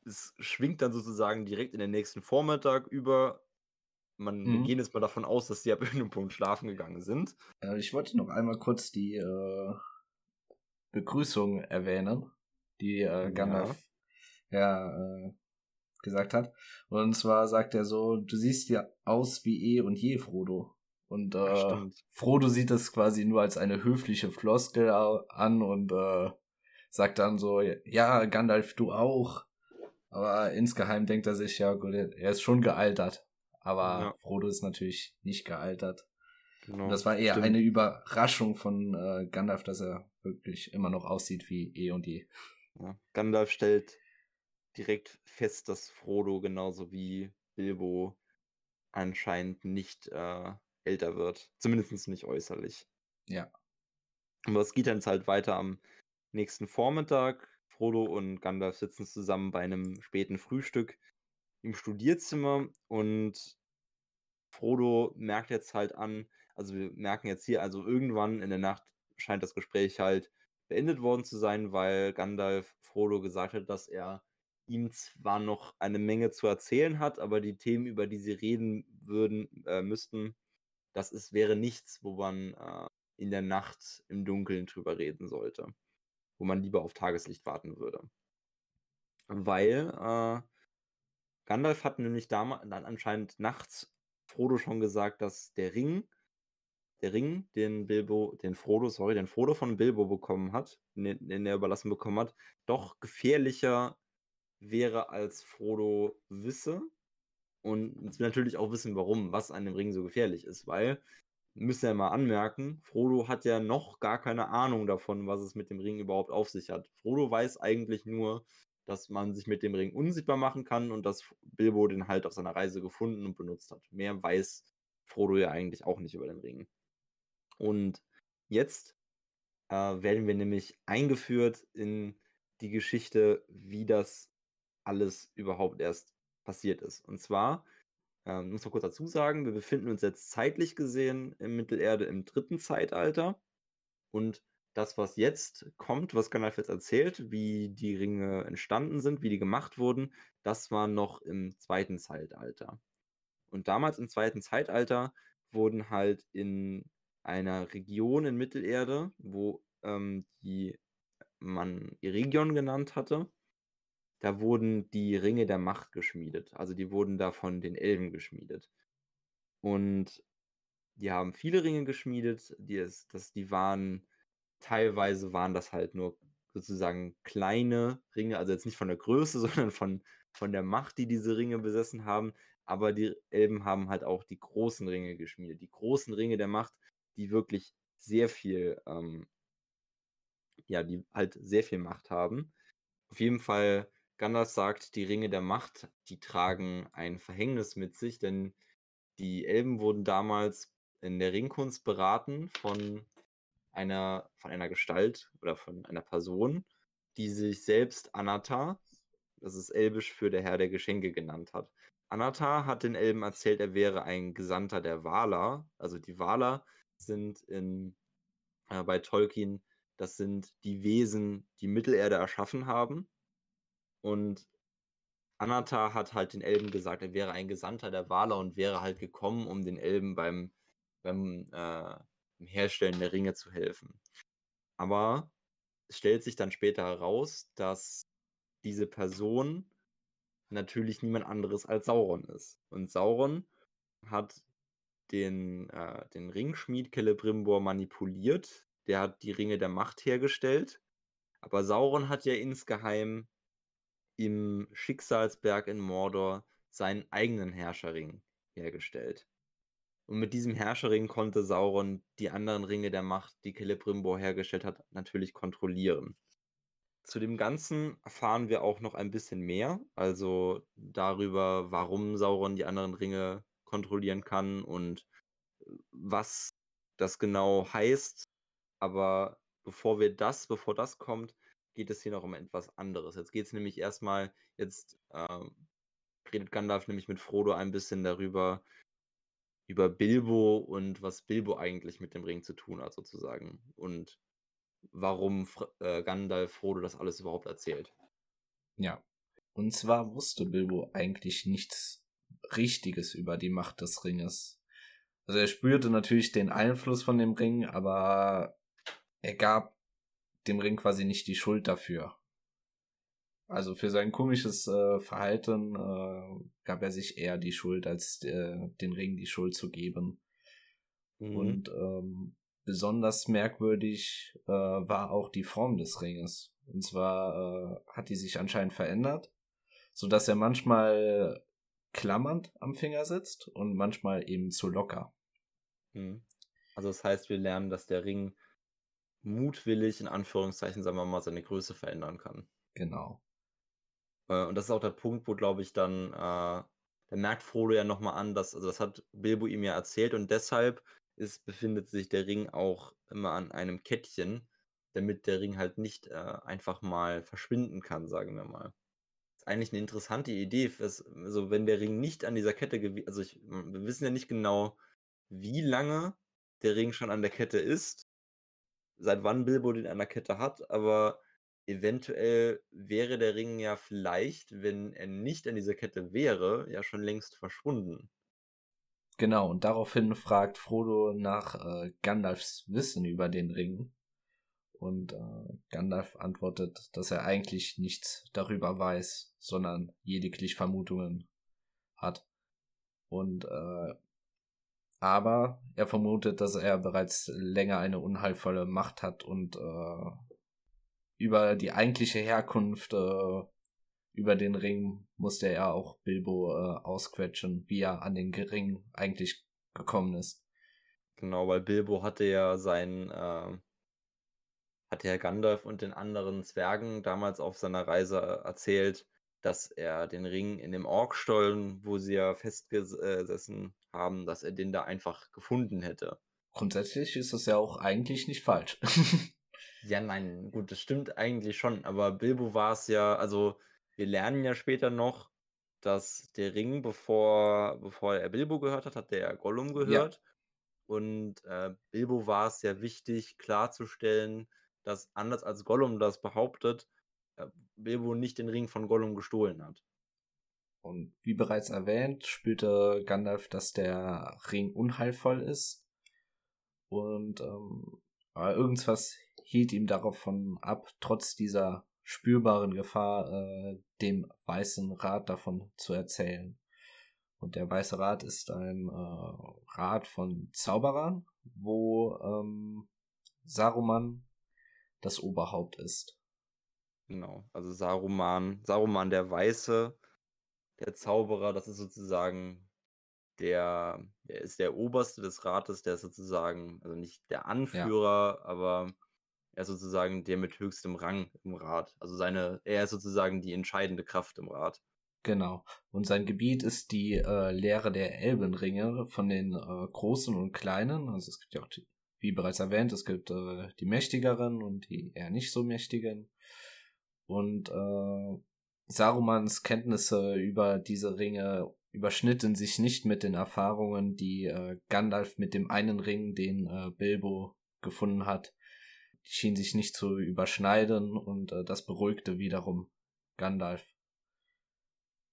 es schwingt dann sozusagen direkt in den nächsten Vormittag über. Man mhm. gehen jetzt mal davon aus, dass sie ab [LAUGHS] irgendeinem Punkt schlafen gegangen sind. Äh, ich wollte noch einmal kurz die äh, Begrüßung erwähnen, die äh, Gandalf ja, ja äh, gesagt hat. Und zwar sagt er so, du siehst ja aus wie eh und je, Frodo. Und äh, Frodo sieht das quasi nur als eine höfliche Floskel an und äh, sagt dann so, ja, Gandalf, du auch. Aber insgeheim denkt er sich, ja gut, er ist schon gealtert. Aber ja. Frodo ist natürlich nicht gealtert. Genau, und das war eher stimmt. eine Überraschung von äh, Gandalf, dass er wirklich immer noch aussieht wie eh und je. Ja. Gandalf stellt direkt fest, dass Frodo genauso wie Bilbo anscheinend nicht äh, älter wird. Zumindest nicht äußerlich. Ja. Aber es geht dann jetzt halt weiter am nächsten Vormittag. Frodo und Gandalf sitzen zusammen bei einem späten Frühstück im Studierzimmer und Frodo merkt jetzt halt an, also wir merken jetzt hier, also irgendwann in der Nacht scheint das Gespräch halt beendet worden zu sein, weil Gandalf Frodo gesagt hat, dass er ihm zwar noch eine Menge zu erzählen hat, aber die Themen, über die sie reden würden, äh, müssten, das ist, wäre nichts, wo man äh, in der Nacht im Dunkeln drüber reden sollte. Wo man lieber auf Tageslicht warten würde. Weil äh, Gandalf hat nämlich damals dann anscheinend nachts Frodo schon gesagt, dass der Ring, der Ring, den Bilbo, den Frodo, sorry, den Frodo von Bilbo bekommen hat, den, den er überlassen bekommen hat, doch gefährlicher wäre, als Frodo wisse. Und natürlich auch wissen, warum, was an dem Ring so gefährlich ist, weil, müssen wir mal anmerken, Frodo hat ja noch gar keine Ahnung davon, was es mit dem Ring überhaupt auf sich hat. Frodo weiß eigentlich nur, dass man sich mit dem Ring unsichtbar machen kann und dass Bilbo den halt auf seiner Reise gefunden und benutzt hat. Mehr weiß Frodo ja eigentlich auch nicht über den Ring. Und jetzt äh, werden wir nämlich eingeführt in die Geschichte, wie das alles überhaupt erst passiert ist. Und zwar, ähm, muss man kurz dazu sagen, wir befinden uns jetzt zeitlich gesehen im Mittelerde im dritten Zeitalter. Und das, was jetzt kommt, was Gandalf jetzt erzählt, wie die Ringe entstanden sind, wie die gemacht wurden, das war noch im zweiten Zeitalter. Und damals im zweiten Zeitalter wurden halt in einer Region in Mittelerde, wo ähm, die man Eregion genannt hatte, da wurden die Ringe der Macht geschmiedet. Also die wurden da von den Elben geschmiedet. Und die haben viele Ringe geschmiedet. Die, ist, das, die waren teilweise waren das halt nur sozusagen kleine Ringe, also jetzt nicht von der Größe, [LAUGHS] sondern von, von der Macht, die diese Ringe besessen haben. Aber die Elben haben halt auch die großen Ringe geschmiedet. Die großen Ringe der Macht, die wirklich sehr viel, ähm, ja, die halt sehr viel Macht haben. Auf jeden Fall, Gandalf sagt, die Ringe der Macht, die tragen ein Verhängnis mit sich, denn die Elben wurden damals in der Ringkunst beraten von einer, von einer Gestalt oder von einer Person, die sich selbst Anatar, das ist elbisch für der Herr der Geschenke genannt hat. Anatar hat den Elben erzählt, er wäre ein Gesandter der Valar. Also die Valar sind in, äh, bei Tolkien, das sind die Wesen, die Mittelerde erschaffen haben. Und Anatar hat halt den Elben gesagt, er wäre ein Gesandter der Valar und wäre halt gekommen, um den Elben beim, beim äh, Herstellen der Ringe zu helfen. Aber es stellt sich dann später heraus, dass diese Person natürlich niemand anderes als Sauron ist. Und Sauron hat den, äh, den Ringschmied Celebrimbor manipuliert. Der hat die Ringe der Macht hergestellt. Aber Sauron hat ja insgeheim im Schicksalsberg in Mordor seinen eigenen Herrscherring hergestellt. Und mit diesem Herrscherring konnte Sauron die anderen Ringe der Macht, die Celebrimbor hergestellt hat, natürlich kontrollieren. Zu dem Ganzen erfahren wir auch noch ein bisschen mehr, also darüber, warum Sauron die anderen Ringe kontrollieren kann und äh, was das genau heißt. Aber bevor wir das, bevor das kommt, geht es hier noch um etwas anderes. Jetzt geht es nämlich erstmal, jetzt ähm, redet Gandalf nämlich mit Frodo ein bisschen darüber, über Bilbo und was Bilbo eigentlich mit dem Ring zu tun hat, sozusagen. Und warum äh, Gandalf Frodo das alles überhaupt erzählt. Ja. Und zwar wusste Bilbo eigentlich nichts Richtiges über die Macht des Ringes. Also er spürte natürlich den Einfluss von dem Ring, aber er gab dem Ring quasi nicht die Schuld dafür. Also für sein komisches äh, Verhalten äh, gab er sich eher die Schuld, als äh, den Ring die Schuld zu geben. Mhm. Und ähm, besonders merkwürdig äh, war auch die Form des Ringes. Und zwar äh, hat die sich anscheinend verändert, so dass er manchmal klammernd am Finger sitzt und manchmal eben zu locker. Mhm. Also das heißt, wir lernen, dass der Ring mutwillig, in Anführungszeichen, sagen wir mal, seine Größe verändern kann. Genau. Äh, und das ist auch der Punkt, wo, glaube ich, dann, äh, da merkt Frodo ja nochmal an, dass, also das hat Bilbo ihm ja erzählt und deshalb ist, befindet sich der Ring auch immer an einem Kettchen, damit der Ring halt nicht äh, einfach mal verschwinden kann, sagen wir mal. Das ist eigentlich eine interessante Idee. Also wenn der Ring nicht an dieser Kette, also ich, wir wissen ja nicht genau, wie lange der Ring schon an der Kette ist, seit wann Bilbo den an der Kette hat, aber Eventuell wäre der Ring ja vielleicht, wenn er nicht an dieser Kette wäre, ja schon längst verschwunden. Genau, und daraufhin fragt Frodo nach äh, Gandalfs Wissen über den Ring. Und äh, Gandalf antwortet, dass er eigentlich nichts darüber weiß, sondern lediglich Vermutungen hat. Und äh, aber er vermutet, dass er bereits länger eine unheilvolle Macht hat und äh, über die eigentliche Herkunft äh, über den Ring musste er auch Bilbo äh, ausquetschen, wie er an den Ring eigentlich gekommen ist. Genau, weil Bilbo hatte ja sein, äh, hatte ja Gandalf und den anderen Zwergen damals auf seiner Reise erzählt, dass er den Ring in dem Orkstollen, wo sie ja festgesessen haben, dass er den da einfach gefunden hätte. Grundsätzlich ist das ja auch eigentlich nicht falsch. [LAUGHS] Ja, nein, gut, das stimmt eigentlich schon, aber Bilbo war es ja, also wir lernen ja später noch, dass der Ring, bevor, bevor er Bilbo gehört hat, hat der Gollum gehört. Ja. Und äh, Bilbo war es ja wichtig, klarzustellen, dass anders als Gollum das behauptet, äh, Bilbo nicht den Ring von Gollum gestohlen hat. Und wie bereits erwähnt, spürte Gandalf, dass der Ring unheilvoll ist. Und ähm, irgendwas hielt ihm davon ab, trotz dieser spürbaren Gefahr, äh, dem Weißen Rat davon zu erzählen. Und der Weiße Rat ist ein äh, Rat von Zauberern, wo ähm, Saruman das Oberhaupt ist. Genau, also Saruman, Saruman der Weiße, der Zauberer, das ist sozusagen der, der ist der Oberste des Rates, der ist sozusagen, also nicht der Anführer, ja. aber er ist sozusagen der mit höchstem Rang im Rat. Also seine, er ist sozusagen die entscheidende Kraft im Rat. Genau. Und sein Gebiet ist die äh, Lehre der Elbenringe von den äh, Großen und Kleinen. Also es gibt ja auch, die, wie bereits erwähnt, es gibt äh, die Mächtigeren und die eher nicht so Mächtigen. Und äh, Sarumans Kenntnisse über diese Ringe überschnitten sich nicht mit den Erfahrungen, die äh, Gandalf mit dem einen Ring, den äh, Bilbo gefunden hat. Die schienen sich nicht zu überschneiden und äh, das beruhigte wiederum Gandalf.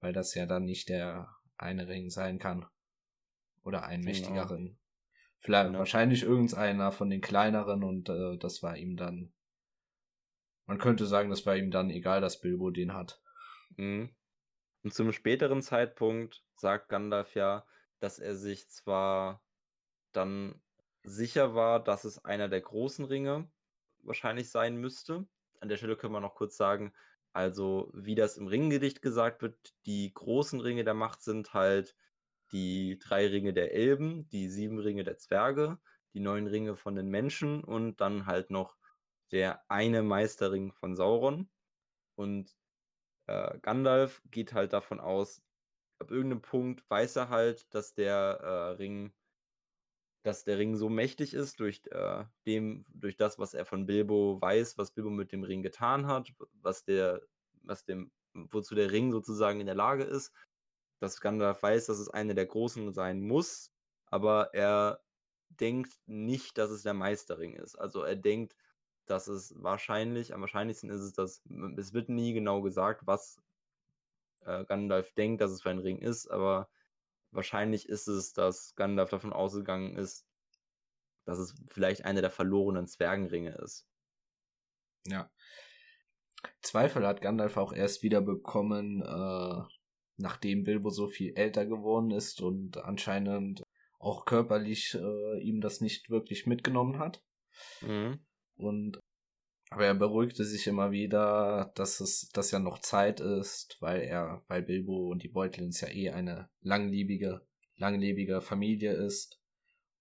Weil das ja dann nicht der eine Ring sein kann. Oder ein genau. mächtiger Ring. Vielleicht genau. wahrscheinlich irgendeiner von den kleineren und äh, das war ihm dann man könnte sagen, das war ihm dann egal, dass Bilbo den hat. Mhm. Und zum späteren Zeitpunkt sagt Gandalf ja, dass er sich zwar dann sicher war, dass es einer der großen Ringe wahrscheinlich sein müsste. An der Stelle können wir noch kurz sagen, also wie das im Ringgedicht gesagt wird, die großen Ringe der Macht sind halt die drei Ringe der Elben, die sieben Ringe der Zwerge, die neun Ringe von den Menschen und dann halt noch der eine Meisterring von Sauron. Und äh, Gandalf geht halt davon aus, ab irgendeinem Punkt weiß er halt, dass der äh, Ring, dass der Ring so mächtig ist durch äh, dem, durch das, was er von Bilbo weiß, was Bilbo mit dem Ring getan hat, was der, was dem, wozu der Ring sozusagen in der Lage ist, dass Gandalf weiß, dass es eine der Großen sein muss, aber er denkt nicht, dass es der Meisterring ist. Also er denkt, dass es wahrscheinlich, am wahrscheinlichsten ist es, dass es wird nie genau gesagt, was äh, Gandalf denkt, dass es für ein Ring ist, aber wahrscheinlich ist es, dass Gandalf davon ausgegangen ist, dass es vielleicht einer der verlorenen Zwergenringe ist. Ja. Zweifel hat Gandalf auch erst wieder bekommen, äh, nachdem Bilbo so viel älter geworden ist und anscheinend auch körperlich äh, ihm das nicht wirklich mitgenommen hat. Mhm. Und aber er beruhigte sich immer wieder, dass es, dass ja noch Zeit ist, weil er, weil Bilbo und die Beutlins ja eh eine langlebige, langlebige Familie ist.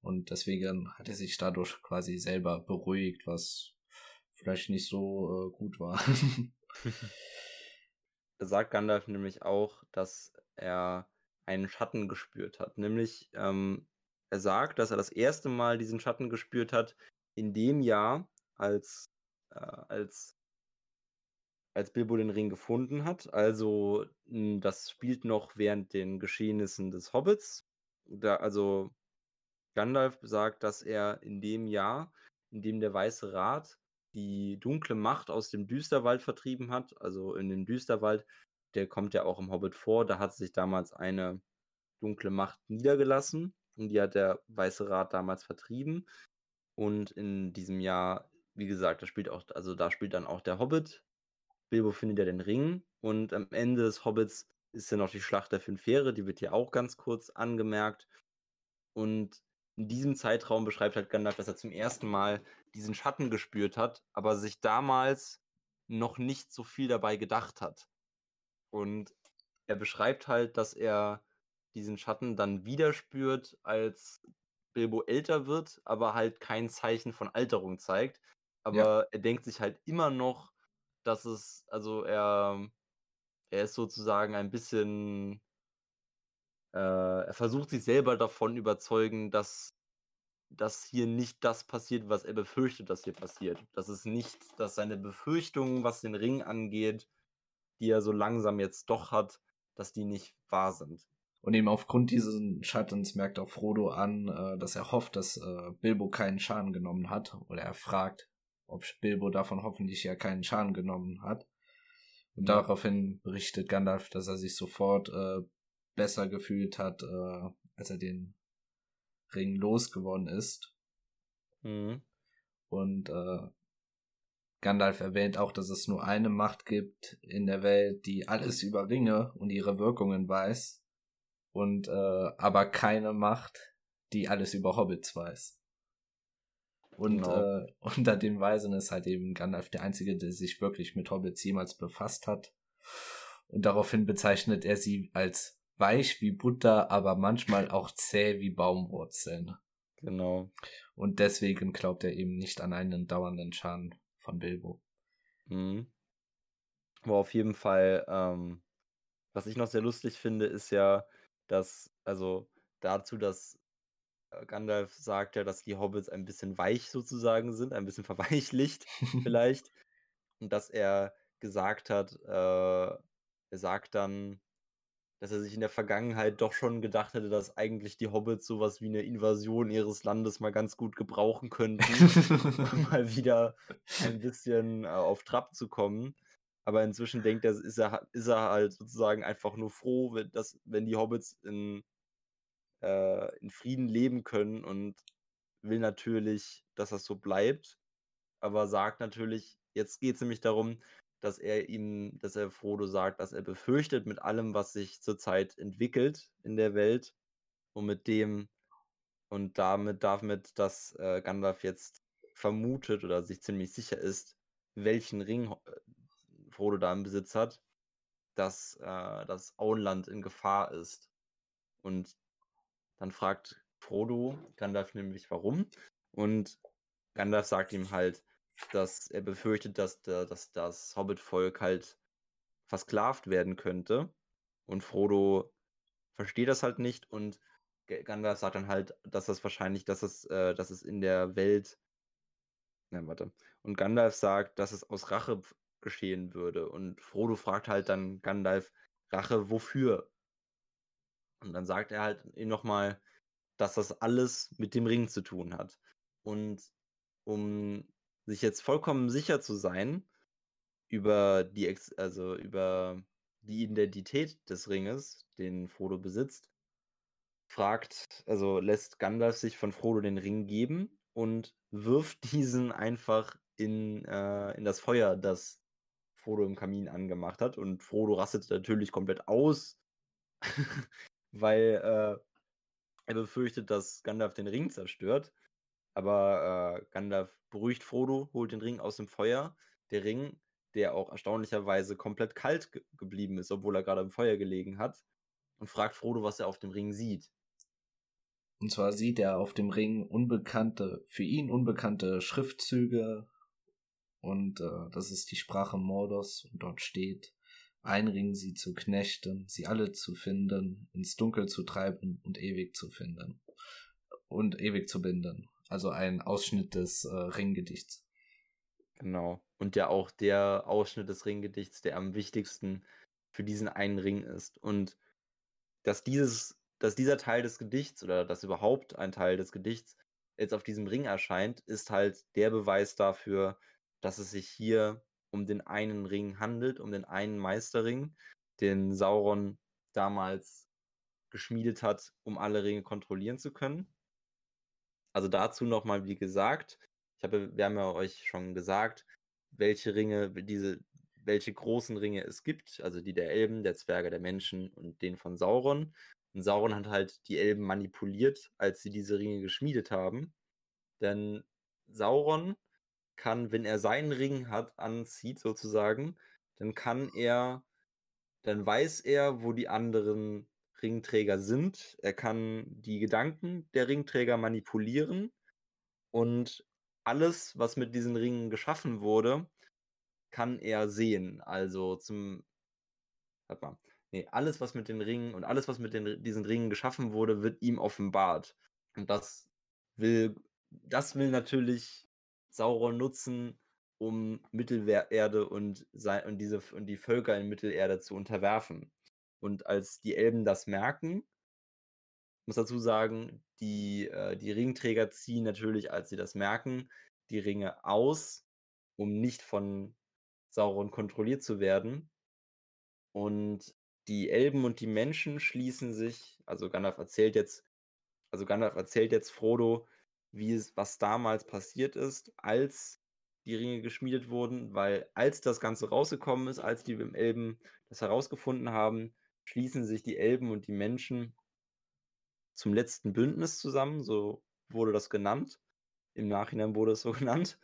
Und deswegen hat er sich dadurch quasi selber beruhigt, was vielleicht nicht so äh, gut war. da [LAUGHS] sagt Gandalf nämlich auch, dass er einen Schatten gespürt hat. Nämlich, ähm, er sagt, dass er das erste Mal diesen Schatten gespürt hat in dem Jahr, als, äh, als, als Bilbo den Ring gefunden hat. Also hm, das spielt noch während den Geschehnissen des Hobbits. Da, also Gandalf sagt, dass er in dem Jahr, in dem der Weiße Rat die dunkle Macht aus dem Düsterwald vertrieben hat, also in dem Düsterwald, der kommt ja auch im Hobbit vor, da hat sich damals eine dunkle Macht niedergelassen und die hat der Weiße Rat damals vertrieben. Und in diesem Jahr wie gesagt, da spielt auch, also da spielt dann auch der Hobbit. Bilbo findet ja den Ring und am Ende des Hobbits ist ja noch die Schlacht der fünf Fähre, die wird hier auch ganz kurz angemerkt. Und in diesem Zeitraum beschreibt halt Gandalf, dass er zum ersten Mal diesen Schatten gespürt hat, aber sich damals noch nicht so viel dabei gedacht hat. Und er beschreibt halt, dass er diesen Schatten dann wieder spürt, als Bilbo älter wird, aber halt kein Zeichen von Alterung zeigt. Aber ja. er denkt sich halt immer noch, dass es, also er, er ist sozusagen ein bisschen, äh, er versucht sich selber davon überzeugen, dass, dass hier nicht das passiert, was er befürchtet, dass hier passiert. Dass es nicht, dass seine Befürchtungen, was den Ring angeht, die er so langsam jetzt doch hat, dass die nicht wahr sind. Und eben aufgrund dieses Schattens merkt auch Frodo an, äh, dass er hofft, dass äh, Bilbo keinen Schaden genommen hat. Oder er fragt, ob Bilbo davon hoffentlich ja keinen Schaden genommen hat. Und ja. daraufhin berichtet Gandalf, dass er sich sofort äh, besser gefühlt hat, äh, als er den Ring losgeworden ist. Mhm. Und äh, Gandalf erwähnt auch, dass es nur eine Macht gibt in der Welt, die alles über Ringe und ihre Wirkungen weiß. Und äh, aber keine Macht, die alles über Hobbits weiß. Und genau. äh, [LAUGHS] unter den Weisen ist halt eben Gandalf der Einzige, der sich wirklich mit Hobbits jemals befasst hat. Und daraufhin bezeichnet er sie als weich wie Butter, aber manchmal auch zäh wie Baumwurzeln. Genau. Und deswegen glaubt er eben nicht an einen dauernden Schaden von Bilbo. Mhm. Aber auf jeden Fall, ähm, was ich noch sehr lustig finde, ist ja, dass, also dazu, dass Gandalf sagt ja, dass die Hobbits ein bisschen weich sozusagen sind, ein bisschen [LAUGHS] verweichlicht vielleicht. Und dass er gesagt hat, äh, er sagt dann, dass er sich in der Vergangenheit doch schon gedacht hätte, dass eigentlich die Hobbits sowas wie eine Invasion ihres Landes mal ganz gut gebrauchen könnten, um [LAUGHS] mal wieder ein bisschen äh, auf Trab zu kommen. Aber inzwischen denkt er, ist er, ist er halt sozusagen einfach nur froh, wenn, dass, wenn die Hobbits in äh, in Frieden leben können und will natürlich, dass das so bleibt, aber sagt natürlich, jetzt geht es nämlich darum, dass er ihm, dass er Frodo sagt, dass er befürchtet mit allem, was sich zurzeit entwickelt in der Welt und mit dem und damit damit, dass äh, Gandalf jetzt vermutet oder sich ziemlich sicher ist, welchen Ring äh, Frodo da im Besitz hat, dass äh, das Auenland in Gefahr ist. Und dann fragt Frodo Gandalf nämlich warum. Und Gandalf sagt ihm halt, dass er befürchtet, dass, dass das Hobbit-Volk halt versklavt werden könnte. Und Frodo versteht das halt nicht und Gandalf sagt dann halt, dass das wahrscheinlich, dass es, äh, dass es in der Welt. Nein, warte. Und Gandalf sagt, dass es aus Rache geschehen würde. Und Frodo fragt halt dann Gandalf, Rache wofür? Und dann sagt er halt ihm nochmal, dass das alles mit dem Ring zu tun hat. Und um sich jetzt vollkommen sicher zu sein über die, Ex also über die Identität des Ringes, den Frodo besitzt, fragt, also lässt Gandalf sich von Frodo den Ring geben und wirft [LAUGHS] diesen einfach in, äh, in das Feuer, das Frodo im Kamin angemacht hat. Und Frodo rastet natürlich komplett aus, [LAUGHS] weil äh, er befürchtet, dass Gandalf den Ring zerstört. Aber äh, Gandalf beruhigt Frodo, holt den Ring aus dem Feuer. Der Ring, der auch erstaunlicherweise komplett kalt ge geblieben ist, obwohl er gerade im Feuer gelegen hat, und fragt Frodo, was er auf dem Ring sieht. Und zwar sieht er auf dem Ring unbekannte, für ihn unbekannte Schriftzüge. Und äh, das ist die Sprache Mordos. Und dort steht, einringen sie zu knechten, sie alle zu finden, ins Dunkel zu treiben und ewig zu finden. Und ewig zu binden. Also ein Ausschnitt des äh, Ringgedichts. Genau. Und ja auch der Ausschnitt des Ringgedichts, der am wichtigsten für diesen einen Ring ist. Und dass dieses, dass dieser Teil des Gedichts oder dass überhaupt ein Teil des Gedichts jetzt auf diesem Ring erscheint, ist halt der Beweis dafür, dass es sich hier um den einen Ring handelt, um den einen Meisterring, den Sauron damals geschmiedet hat, um alle Ringe kontrollieren zu können. Also dazu nochmal, wie gesagt, ich habe, wir haben ja euch schon gesagt, welche Ringe, diese, welche großen Ringe es gibt, also die der Elben, der Zwerge, der Menschen und den von Sauron. Und Sauron hat halt die Elben manipuliert, als sie diese Ringe geschmiedet haben. Denn Sauron kann, wenn er seinen Ring hat, anzieht sozusagen, dann kann er, dann weiß er, wo die anderen Ringträger sind. Er kann die Gedanken der Ringträger manipulieren und alles, was mit diesen Ringen geschaffen wurde, kann er sehen. Also zum, warte mal, nee, alles, was mit den Ringen und alles, was mit den, diesen Ringen geschaffen wurde, wird ihm offenbart. Und das will, das will natürlich Sauron nutzen, um Mittelerde und, und, diese, und die Völker in Mittelerde zu unterwerfen. Und als die Elben das merken, muss dazu sagen, die, äh, die Ringträger ziehen natürlich, als sie das merken, die Ringe aus, um nicht von Sauron kontrolliert zu werden. Und die Elben und die Menschen schließen sich, also Gandalf erzählt jetzt, also Gandalf erzählt jetzt Frodo, wie es, was damals passiert ist, als die Ringe geschmiedet wurden, weil als das Ganze rausgekommen ist, als die Elben das herausgefunden haben, schließen sich die Elben und die Menschen zum letzten Bündnis zusammen, so wurde das genannt. Im Nachhinein wurde es so [LAUGHS] genannt.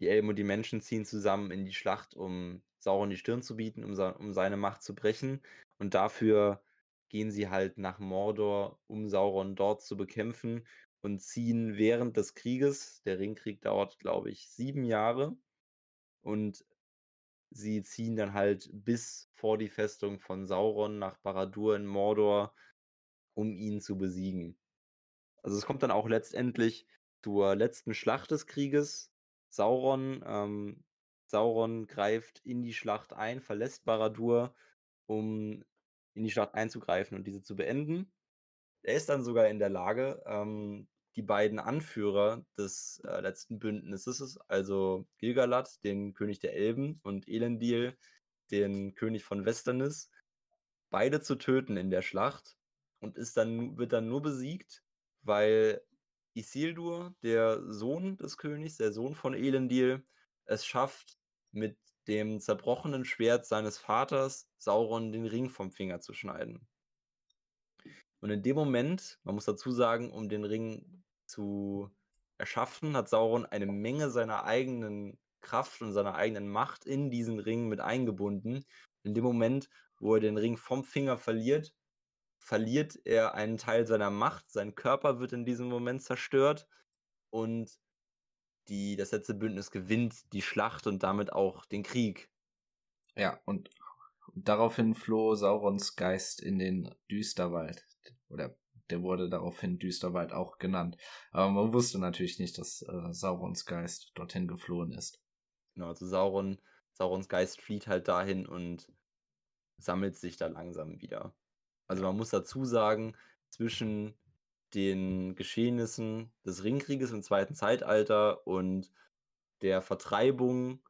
Die Elben und die Menschen ziehen zusammen in die Schlacht, um Sauron die Stirn zu bieten, um, um seine Macht zu brechen. Und dafür gehen sie halt nach Mordor, um Sauron dort zu bekämpfen und ziehen während des Krieges, der Ringkrieg dauert, glaube ich, sieben Jahre, und sie ziehen dann halt bis vor die Festung von Sauron nach Baradur in Mordor, um ihn zu besiegen. Also es kommt dann auch letztendlich zur letzten Schlacht des Krieges. Sauron, ähm, Sauron greift in die Schlacht ein, verlässt Baradur, um in die Schlacht einzugreifen und diese zu beenden. Er ist dann sogar in der Lage, ähm, die beiden Anführer des äh, letzten Bündnisses, also Gilgalad, den König der Elben, und Elendil, den König von Westernis, beide zu töten in der Schlacht und ist dann, wird dann nur besiegt, weil Isildur, der Sohn des Königs, der Sohn von Elendil, es schafft, mit dem zerbrochenen Schwert seines Vaters Sauron den Ring vom Finger zu schneiden. Und in dem Moment, man muss dazu sagen, um den Ring zu erschaffen, hat Sauron eine Menge seiner eigenen Kraft und seiner eigenen Macht in diesen Ring mit eingebunden. In dem Moment, wo er den Ring vom Finger verliert, verliert er einen Teil seiner Macht, sein Körper wird in diesem Moment zerstört und die, das letzte Bündnis gewinnt die Schlacht und damit auch den Krieg. Ja, und daraufhin floh Saurons Geist in den Düsterwald. Oder der wurde daraufhin Düsterwald auch genannt. Aber man wusste natürlich nicht, dass äh, Saurons Geist dorthin geflohen ist. Genau, also Sauron, Saurons Geist flieht halt dahin und sammelt sich da langsam wieder. Also man muss dazu sagen, zwischen den Geschehnissen des Ringkrieges im zweiten Zeitalter und der Vertreibung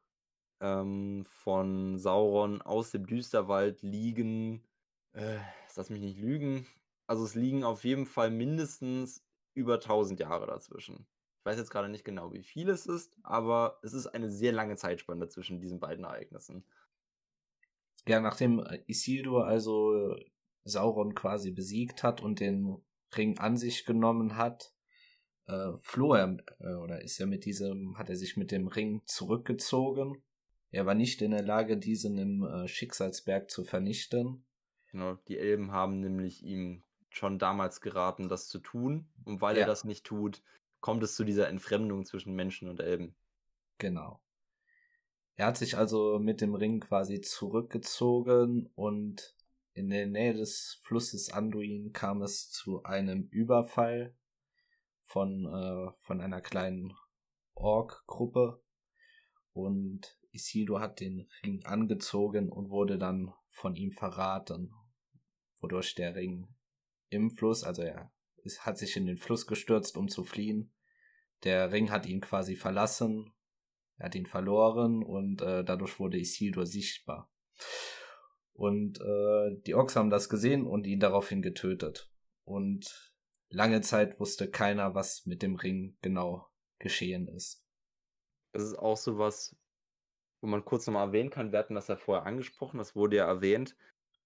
ähm, von Sauron aus dem Düsterwald liegen, äh, lass mich nicht lügen, also es liegen auf jeden Fall mindestens über 1000 Jahre dazwischen. Ich weiß jetzt gerade nicht genau, wie viel es ist, aber es ist eine sehr lange Zeitspanne zwischen diesen beiden Ereignissen. Ja, nachdem Isildur also Sauron quasi besiegt hat und den Ring an sich genommen hat, äh, floh er äh, oder ist er mit diesem, hat er sich mit dem Ring zurückgezogen. Er war nicht in der Lage, diesen im äh, Schicksalsberg zu vernichten. Genau, die Elben haben nämlich ihm schon damals geraten, das zu tun. Und weil ja. er das nicht tut, kommt es zu dieser Entfremdung zwischen Menschen und Elben. Genau. Er hat sich also mit dem Ring quasi zurückgezogen und in der Nähe des Flusses Anduin kam es zu einem Überfall von, äh, von einer kleinen Ork-Gruppe und Isildur hat den Ring angezogen und wurde dann von ihm verraten, wodurch der Ring im Fluss, also er ist, hat sich in den Fluss gestürzt, um zu fliehen. Der Ring hat ihn quasi verlassen, er hat ihn verloren und äh, dadurch wurde Isildur sichtbar. Und äh, die Orks haben das gesehen und ihn daraufhin getötet. Und lange Zeit wusste keiner, was mit dem Ring genau geschehen ist. Das ist auch so was, wo man kurz nochmal erwähnen kann. Wir hatten das ja vorher angesprochen, das wurde ja erwähnt.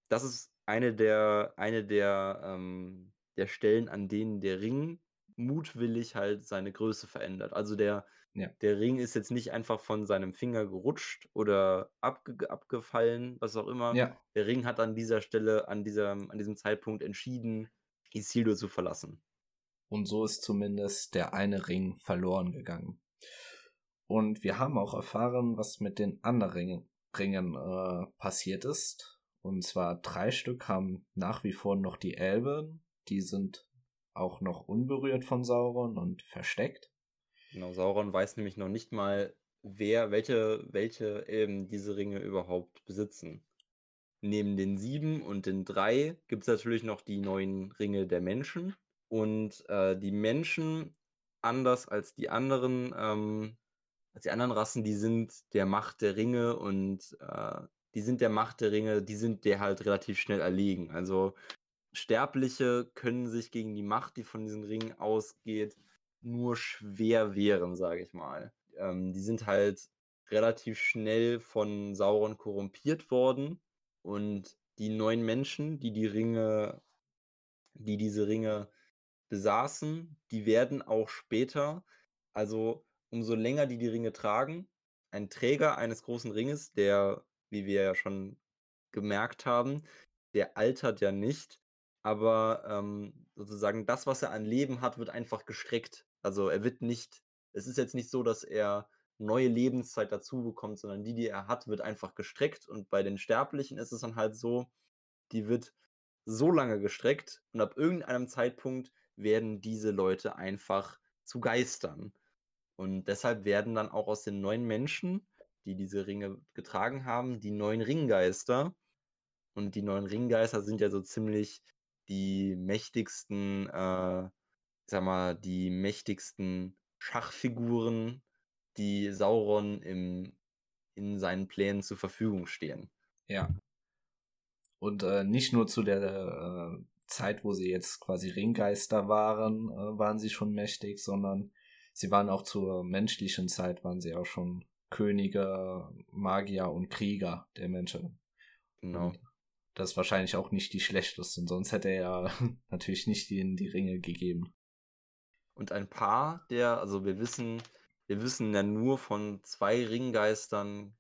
Das ist eine der, eine der, ähm, der Stellen, an denen der Ring mutwillig halt seine Größe verändert. Also der, ja. der Ring ist jetzt nicht einfach von seinem Finger gerutscht oder abge abgefallen, was auch immer. Ja. Der Ring hat an dieser Stelle, an, dieser, an diesem Zeitpunkt entschieden, Isildur zu verlassen. Und so ist zumindest der eine Ring verloren gegangen. Und wir haben auch erfahren, was mit den anderen Ringen äh, passiert ist. Und zwar drei Stück haben nach wie vor noch die Elben. Die sind auch noch unberührt von Sauron und versteckt. Genau, Sauron weiß nämlich noch nicht mal, wer, welche, welche Elben diese Ringe überhaupt besitzen. Neben den sieben und den drei gibt es natürlich noch die neuen Ringe der Menschen. Und äh, die Menschen, anders als die anderen, ähm, als die anderen Rassen, die sind der Macht der Ringe und äh, die sind der Macht der Ringe, die sind der halt relativ schnell erlegen. Also Sterbliche können sich gegen die Macht, die von diesen Ringen ausgeht, nur schwer wehren, sage ich mal. Ähm, die sind halt relativ schnell von Sauron korrumpiert worden und die neuen Menschen, die die Ringe, die diese Ringe besaßen, die werden auch später Also, umso länger die die Ringe tragen, ein Träger eines großen Ringes, der, wie wir ja schon gemerkt haben, der altert ja nicht, aber, ähm, sozusagen das, was er an Leben hat, wird einfach gestreckt. Also, er wird nicht es ist jetzt nicht so, dass er neue Lebenszeit dazu bekommt, sondern die, die er hat, wird einfach gestreckt und bei den Sterblichen ist es dann halt so, die wird so lange gestreckt und ab irgendeinem Zeitpunkt werden diese Leute einfach zu Geistern. Und deshalb werden dann auch aus den neuen Menschen, die diese Ringe getragen haben, die neuen Ringgeister. Und die neuen Ringgeister sind ja so ziemlich die mächtigsten, äh, sag mal, die mächtigsten Schachfiguren, die Sauron im, in seinen Plänen zur Verfügung stehen. Ja. Und äh, nicht nur zu der äh, Zeit, wo sie jetzt quasi Ringgeister waren, äh, waren sie schon mächtig, sondern sie waren auch zur menschlichen Zeit, waren sie auch schon Könige, Magier und Krieger der Menschen. Genau. Und das ist wahrscheinlich auch nicht die schlechtesten, sonst hätte er ja [LAUGHS] natürlich nicht die, die Ringe gegeben. Und ein paar der, also wir wissen, wir wissen ja nur von zwei Ringgeistern,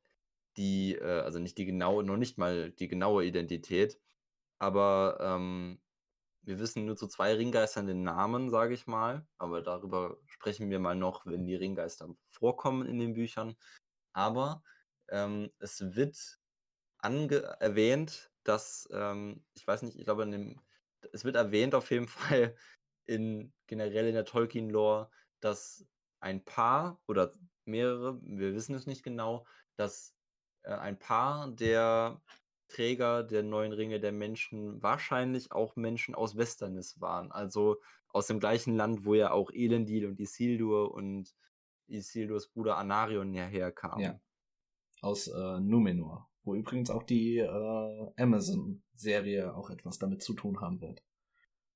die, äh, also nicht die genaue, noch nicht mal die genaue Identität, aber ähm, wir wissen nur zu zwei Ringgeistern den Namen, sage ich mal, aber darüber sprechen wir mal noch, wenn die Ringgeister vorkommen in den Büchern. Aber ähm, es wird erwähnt, dass, ähm, ich weiß nicht, ich glaube, dem, es wird erwähnt auf jeden [LAUGHS] Fall in generell in der Tolkien-Lore, dass ein Paar oder mehrere, wir wissen es nicht genau, dass äh, ein Paar der Träger der neuen Ringe der Menschen wahrscheinlich auch Menschen aus Westernis waren. Also aus dem gleichen Land, wo ja auch Elendil und Isildur und Isildurs Bruder Anarion ja herkamen. Ja. Aus äh, Numenor, wo übrigens auch die äh, Amazon-Serie auch etwas damit zu tun haben wird.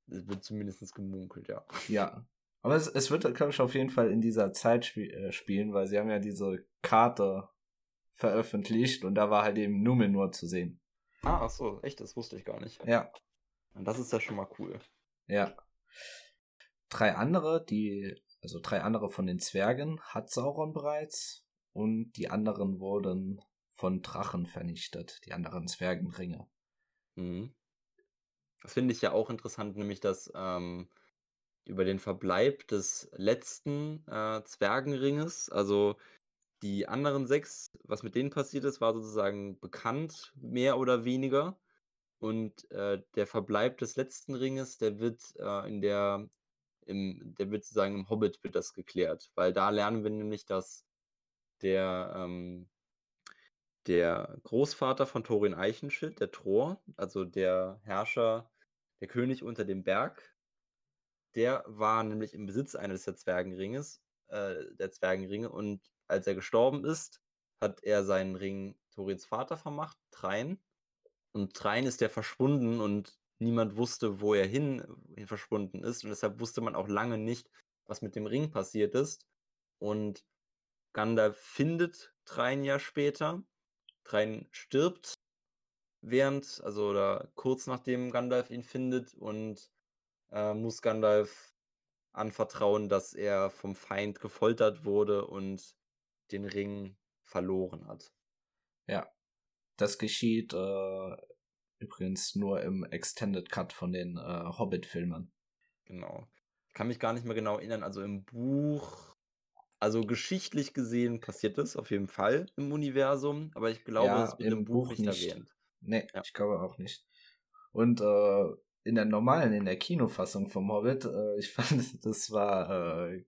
Es wird zumindest gemunkelt, ja. Ja. Aber es, es wird, glaube ich, auf jeden Fall in dieser Zeit spie äh, spielen, weil sie haben ja diese Karte veröffentlicht und da war halt eben Numenor zu sehen. Ah, ach so, echt, das wusste ich gar nicht. Ja. Und das ist ja schon mal cool. Ja. Drei andere, die, also drei andere von den Zwergen hat Sauron bereits und die anderen wurden von Drachen vernichtet, die anderen Zwergenringe. Mhm. Das finde ich ja auch interessant, nämlich dass ähm, über den Verbleib des letzten äh, Zwergenringes, also die anderen sechs, was mit denen passiert ist, war sozusagen bekannt, mehr oder weniger. Und äh, der Verbleib des letzten Ringes, der wird äh, in der, im, der wird sozusagen im Hobbit wird das geklärt, weil da lernen wir nämlich, dass der, ähm, der Großvater von Thorin Eichenschild, der Tror, also der Herrscher, der König unter dem Berg, der war nämlich im Besitz eines der Zwergenringes, äh, der Zwergenringe und als er gestorben ist, hat er seinen Ring Torins Vater vermacht, Trein. Und Trein ist der verschwunden und niemand wusste, wo er hin, hin verschwunden ist. Und deshalb wusste man auch lange nicht, was mit dem Ring passiert ist. Und Gandalf findet Trein ja später. Trein stirbt während, also oder kurz nachdem Gandalf ihn findet und äh, muss Gandalf anvertrauen, dass er vom Feind gefoltert wurde und den Ring verloren hat. Ja, das geschieht äh, übrigens nur im Extended Cut von den äh, Hobbit-Filmen. Genau. Ich kann mich gar nicht mehr genau erinnern. Also im Buch, also geschichtlich gesehen passiert das auf jeden Fall im Universum, aber ich glaube, ja, es wird im, im Buch, Buch nicht, nicht erwähnt. Nee, ja. ich glaube auch nicht. Und äh, in der normalen, in der Kinofassung vom Hobbit, äh, ich fand, [LAUGHS] das war äh,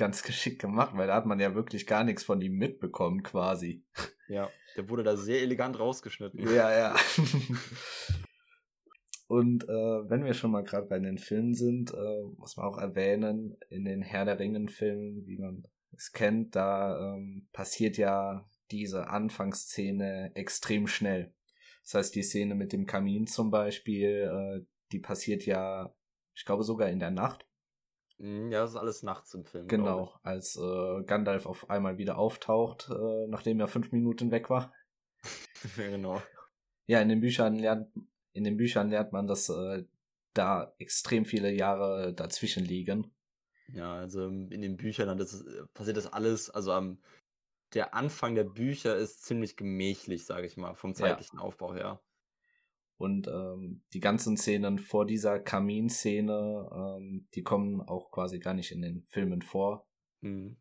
ganz geschickt gemacht, weil da hat man ja wirklich gar nichts von ihm mitbekommen, quasi. Ja, der wurde da sehr elegant rausgeschnitten. Ja, ja. [LAUGHS] Und äh, wenn wir schon mal gerade bei den Filmen sind, äh, muss man auch erwähnen, in den Herr der Ringen-Filmen, wie man es kennt, da ähm, passiert ja diese Anfangsszene extrem schnell. Das heißt, die Szene mit dem Kamin zum Beispiel, äh, die passiert ja, ich glaube sogar in der Nacht. Mhm, ja, das ist alles nachts im Film. Genau, als äh, Gandalf auf einmal wieder auftaucht, äh, nachdem er fünf Minuten weg war. [LAUGHS] ja, genau. Ja, in den Büchern lernt, in den Büchern lernt man, dass äh, da extrem viele Jahre dazwischen liegen. Ja, also in den Büchern das äh, passiert das alles, also am der Anfang der Bücher ist ziemlich gemächlich, sage ich mal, vom zeitlichen ja. Aufbau her. Und ähm, die ganzen Szenen vor dieser Kaminszene, ähm, die kommen auch quasi gar nicht in den Filmen vor. Mhm.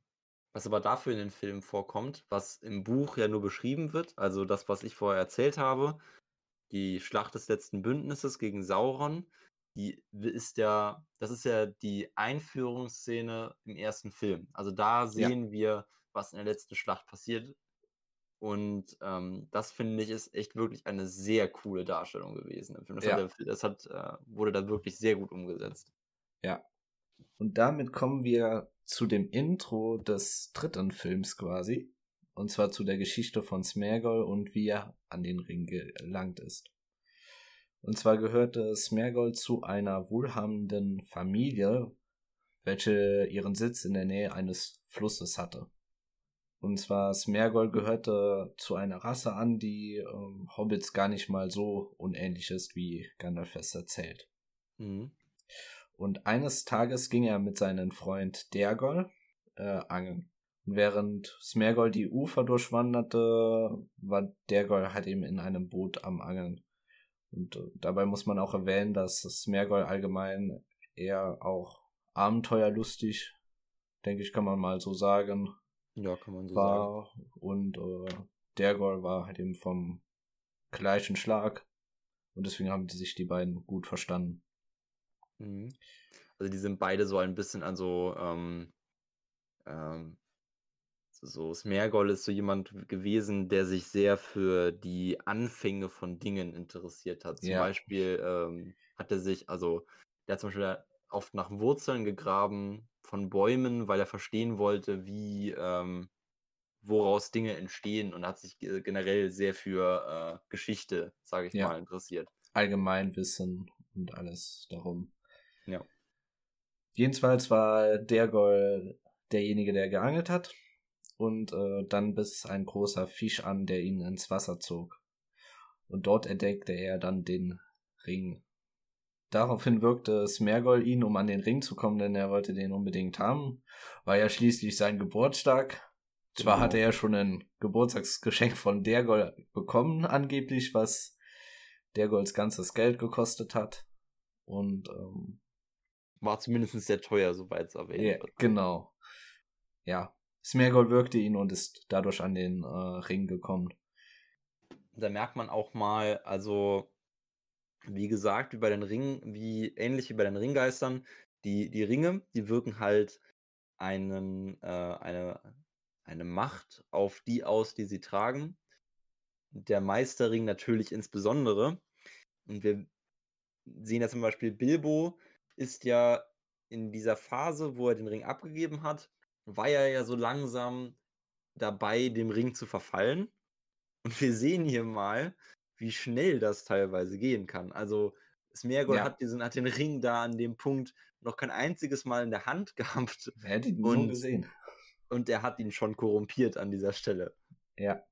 Was aber dafür in den Filmen vorkommt, was im Buch ja nur beschrieben wird, also das, was ich vorher erzählt habe, die Schlacht des letzten Bündnisses gegen Sauron, die ist ja, das ist ja die Einführungsszene im ersten Film. Also da sehen ja. wir, was in der letzten Schlacht passiert. Und ähm, das finde ich ist echt wirklich eine sehr coole Darstellung gewesen im Film. Das, ja. hat, das hat, äh, wurde da wirklich sehr gut umgesetzt. Ja. Und damit kommen wir zu dem Intro des dritten Films quasi. Und zwar zu der Geschichte von Smergol und wie er an den Ring gelangt ist. Und zwar gehörte Smergol zu einer wohlhabenden Familie, welche ihren Sitz in der Nähe eines Flusses hatte. Und zwar Smergol gehörte zu einer Rasse an, die ähm, Hobbits gar nicht mal so unähnlich ist, wie Gandalf es erzählt. Mhm. Und eines Tages ging er mit seinem Freund Dergol äh, angeln. Und während Smergol die Ufer durchwanderte, war Dergol halt eben in einem Boot am Angeln. Und äh, dabei muss man auch erwähnen, dass Smergol allgemein eher auch abenteuerlustig, denke ich, kann man mal so sagen. Ja, kann man so war. sagen. Und äh, Dergol war halt eben vom gleichen Schlag. Und deswegen haben die sich die beiden gut verstanden. Mhm. Also die sind beide so ein bisschen an so, ähm, ähm, so Smergol ist so jemand gewesen, der sich sehr für die Anfänge von Dingen interessiert hat. Zum ja. Beispiel ähm, hat er sich, also der hat zum Beispiel oft nach Wurzeln gegraben von Bäumen, weil er verstehen wollte, wie ähm, woraus Dinge entstehen und hat sich generell sehr für äh, Geschichte, sage ich ja. mal, interessiert. Allgemeinwissen und alles darum. Ja. Jedenfalls war Dergol derjenige, der geangelt hat und äh, dann biss ein großer Fisch an, der ihn ins Wasser zog. Und dort entdeckte er dann den Ring. Daraufhin wirkte Smergol ihn, um an den Ring zu kommen, denn er wollte den unbedingt haben. War ja schließlich sein Geburtstag. Zwar genau. hatte er schon ein Geburtstagsgeschenk von Dergol bekommen, angeblich, was Dergols ganzes Geld gekostet hat. Und ähm, war zumindest sehr teuer, soweit es erwähnt yeah, wird. Genau. Ja, Smergol wirkte ihn und ist dadurch an den äh, Ring gekommen. Da merkt man auch mal, also wie gesagt, wie bei den Ringen, wie ähnlich wie bei den Ringgeistern, die, die Ringe, die wirken halt einen, äh, eine, eine Macht auf die aus, die sie tragen. Der Meisterring natürlich insbesondere. Und wir sehen ja zum Beispiel, Bilbo ist ja in dieser Phase, wo er den Ring abgegeben hat, war er ja so langsam dabei, dem Ring zu verfallen. Und wir sehen hier mal, wie schnell das teilweise gehen kann. Also Smergol ja. hat, diesen, hat den Ring da an dem Punkt noch kein einziges Mal in der Hand [LAUGHS] gehabt. Er hätte ihn und, gesehen. Und er hat ihn schon korrumpiert an dieser Stelle. Ja.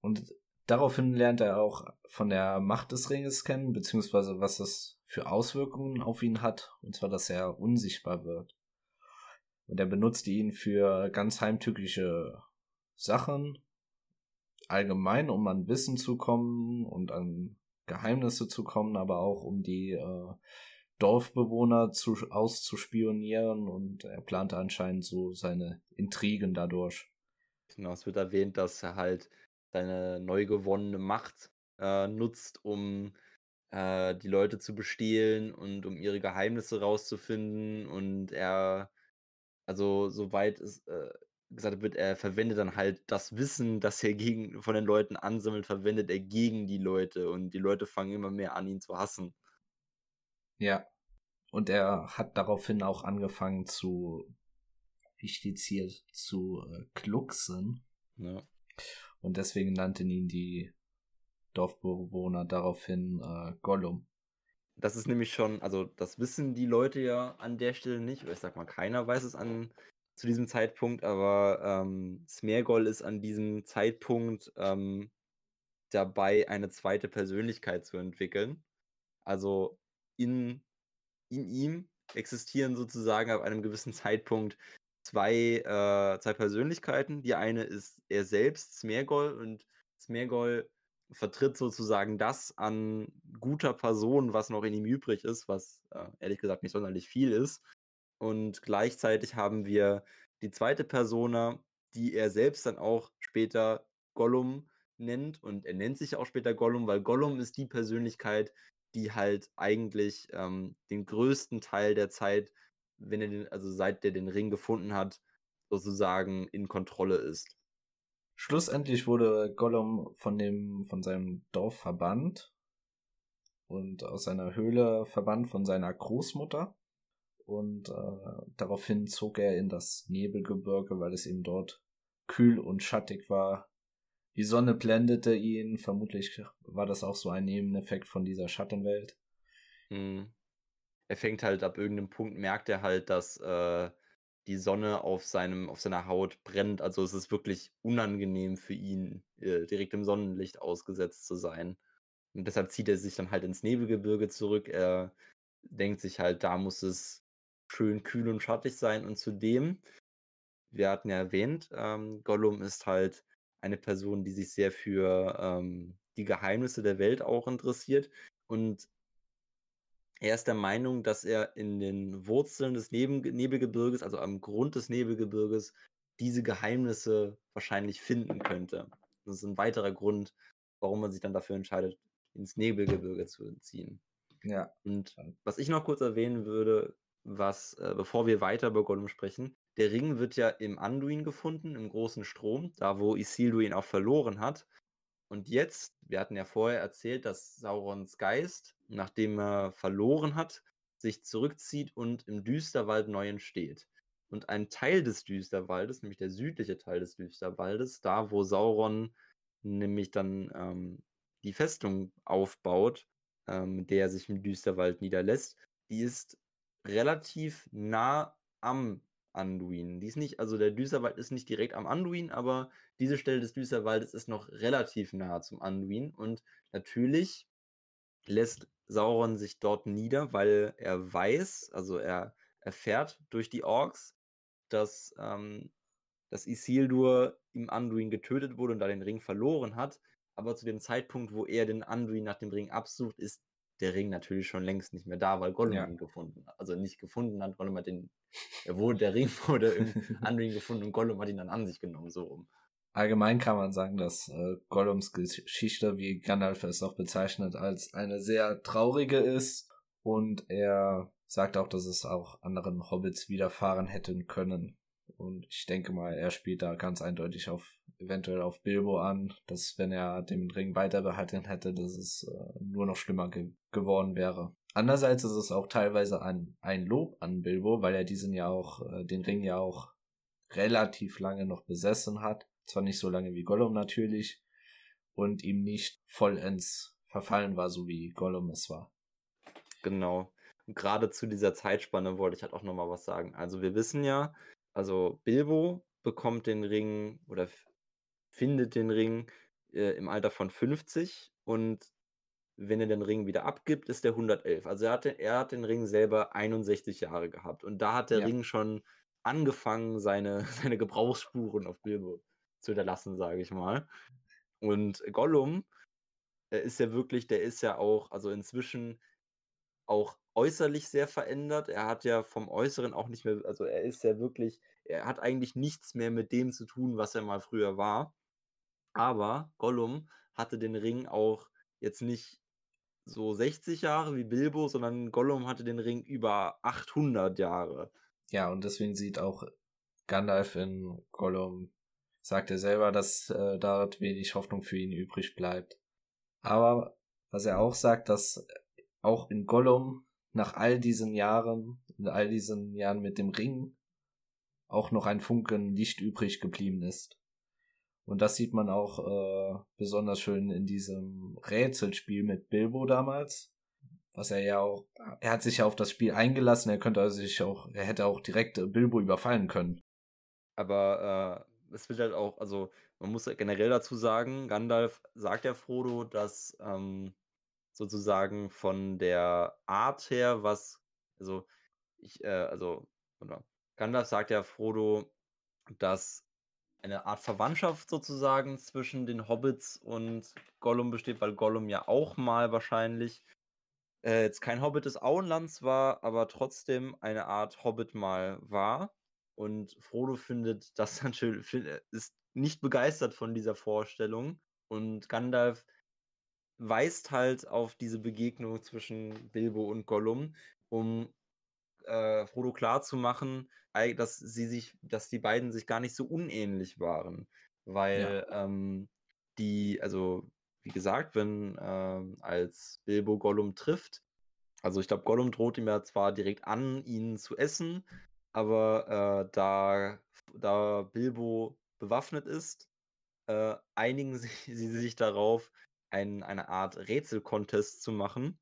Und daraufhin lernt er auch von der Macht des Ringes kennen, beziehungsweise was es für Auswirkungen auf ihn hat, und zwar, dass er unsichtbar wird. Und er benutzt ihn für ganz heimtückische Sachen, allgemein, um an Wissen zu kommen und an Geheimnisse zu kommen, aber auch um die äh, Dorfbewohner zu, auszuspionieren und er plante anscheinend so seine Intrigen dadurch. Genau, es wird erwähnt, dass er halt seine neu gewonnene Macht äh, nutzt, um äh, die Leute zu bestehlen und um ihre Geheimnisse rauszufinden und er, also soweit es äh, gesagt wird, er verwendet dann halt das Wissen, das er gegen, von den Leuten ansammelt, verwendet er gegen die Leute und die Leute fangen immer mehr an, ihn zu hassen. Ja. Und er hat daraufhin auch angefangen zu, wie steht's hier, zu äh, klucksen. Ja. Und deswegen nannten ihn die Dorfbewohner daraufhin äh, Gollum. Das ist nämlich schon, also das wissen die Leute ja an der Stelle nicht, oder ich sag mal, keiner weiß es an zu diesem Zeitpunkt, aber ähm, Smergol ist an diesem Zeitpunkt ähm, dabei, eine zweite Persönlichkeit zu entwickeln. Also in, in ihm existieren sozusagen ab einem gewissen Zeitpunkt zwei, äh, zwei Persönlichkeiten. Die eine ist er selbst, Smergol, und Smergol vertritt sozusagen das an guter Person, was noch in ihm übrig ist, was äh, ehrlich gesagt nicht sonderlich viel ist. Und gleichzeitig haben wir die zweite Persona, die er selbst dann auch später Gollum nennt. Und er nennt sich auch später Gollum, weil Gollum ist die Persönlichkeit, die halt eigentlich ähm, den größten Teil der Zeit, wenn er den, also seit er den Ring gefunden hat, sozusagen in Kontrolle ist. Schlussendlich wurde Gollum von dem, von seinem Dorf verbannt und aus seiner Höhle verbannt von seiner Großmutter. Und äh, daraufhin zog er in das Nebelgebirge, weil es ihm dort kühl und schattig war. Die Sonne blendete ihn, vermutlich war das auch so ein Nebeneffekt von dieser Schattenwelt. Hm. Er fängt halt ab irgendeinem Punkt, merkt er halt, dass äh, die Sonne auf, seinem, auf seiner Haut brennt. Also es ist wirklich unangenehm für ihn, äh, direkt im Sonnenlicht ausgesetzt zu sein. Und deshalb zieht er sich dann halt ins Nebelgebirge zurück. Er denkt sich halt, da muss es schön kühl und schattig sein. Und zudem, wir hatten ja erwähnt, ähm, Gollum ist halt eine Person, die sich sehr für ähm, die Geheimnisse der Welt auch interessiert. Und er ist der Meinung, dass er in den Wurzeln des Neben Nebelgebirges, also am Grund des Nebelgebirges, diese Geheimnisse wahrscheinlich finden könnte. Das ist ein weiterer Grund, warum man sich dann dafür entscheidet, ins Nebelgebirge zu ziehen. Ja. Und was ich noch kurz erwähnen würde, was, äh, bevor wir weiter über Gollum sprechen, der Ring wird ja im Anduin gefunden, im großen Strom, da wo Isildur ihn auch verloren hat. Und jetzt, wir hatten ja vorher erzählt, dass Saurons Geist, nachdem er verloren hat, sich zurückzieht und im Düsterwald neu entsteht. Und ein Teil des Düsterwaldes, nämlich der südliche Teil des Düsterwaldes, da wo Sauron nämlich dann ähm, die Festung aufbaut, ähm, der sich im Düsterwald niederlässt, die ist relativ nah am Anduin. Die ist nicht, also der Düsterwald ist nicht direkt am Anduin, aber diese Stelle des Düsterwaldes ist noch relativ nah zum Anduin. Und natürlich lässt Sauron sich dort nieder, weil er weiß, also er erfährt durch die Orks, dass, ähm, dass Isildur im Anduin getötet wurde und da den Ring verloren hat. Aber zu dem Zeitpunkt, wo er den Anduin nach dem Ring absucht, ist der Ring natürlich schon längst nicht mehr da, weil Gollum ja. ihn gefunden hat. Also nicht gefunden hat, Gollum hat den, er wurde, der Ring wurde im [LAUGHS] Anduin gefunden und Gollum hat ihn dann an sich genommen, so rum. Allgemein kann man sagen, dass äh, Gollums Geschichte, wie Gandalf es auch bezeichnet, als eine sehr traurige ist und er sagt auch, dass es auch anderen Hobbits widerfahren hätten können. Und ich denke mal, er spielt da ganz eindeutig auf eventuell auf Bilbo an, dass wenn er den Ring weiter behalten hätte, dass es äh, nur noch schlimmer ge geworden wäre. Andererseits ist es auch teilweise ein, ein Lob an Bilbo, weil er diesen ja auch, äh, den Ring ja auch relativ lange noch besessen hat. Zwar nicht so lange wie Gollum natürlich. Und ihm nicht vollends verfallen war, so wie Gollum es war. Genau. Und gerade zu dieser Zeitspanne wollte ich halt auch nochmal was sagen. Also wir wissen ja, also Bilbo bekommt den Ring oder findet den Ring äh, im Alter von 50 und wenn er den Ring wieder abgibt, ist der 111. Also er, hatte, er hat den Ring selber 61 Jahre gehabt und da hat der ja. Ring schon angefangen, seine, [LAUGHS] seine Gebrauchsspuren auf Bilbo zu hinterlassen, sage ich mal. Und Gollum äh, ist ja wirklich, der ist ja auch, also inzwischen auch äußerlich sehr verändert. Er hat ja vom Äußeren auch nicht mehr, also er ist ja wirklich, er hat eigentlich nichts mehr mit dem zu tun, was er mal früher war. Aber Gollum hatte den Ring auch jetzt nicht so 60 Jahre wie Bilbo, sondern Gollum hatte den Ring über 800 Jahre. Ja, und deswegen sieht auch Gandalf in Gollum, sagt er selber, dass äh, dort wenig Hoffnung für ihn übrig bleibt. Aber was er auch sagt, dass auch in Gollum nach all diesen Jahren, in all diesen Jahren mit dem Ring, auch noch ein Funken Licht übrig geblieben ist. Und das sieht man auch äh, besonders schön in diesem Rätselspiel mit Bilbo damals. Was er ja auch, er hat sich ja auf das Spiel eingelassen, er könnte also sich auch, er hätte auch direkt äh, Bilbo überfallen können. Aber äh, es wird halt auch, also man muss generell dazu sagen, Gandalf sagt ja Frodo, dass ähm, sozusagen von der Art her, was, also ich, äh, also, Gandalf sagt ja Frodo, dass eine Art Verwandtschaft sozusagen zwischen den Hobbits und Gollum besteht, weil Gollum ja auch mal wahrscheinlich äh, jetzt kein Hobbit des Auenlands war, aber trotzdem eine Art Hobbit mal war. Und Frodo findet das natürlich, ist nicht begeistert von dieser Vorstellung. Und Gandalf weist halt auf diese Begegnung zwischen Bilbo und Gollum, um äh, Frodo klarzumachen, dass sie sich, dass die beiden sich gar nicht so unähnlich waren. Weil ja. ähm, die, also wie gesagt, wenn äh, als Bilbo Gollum trifft, also ich glaube, Gollum droht ihm ja zwar direkt an, ihn zu essen, aber äh, da, da Bilbo bewaffnet ist, äh, einigen [LAUGHS] sie, sie sich darauf, ein, eine Art Rätsel-Contest zu machen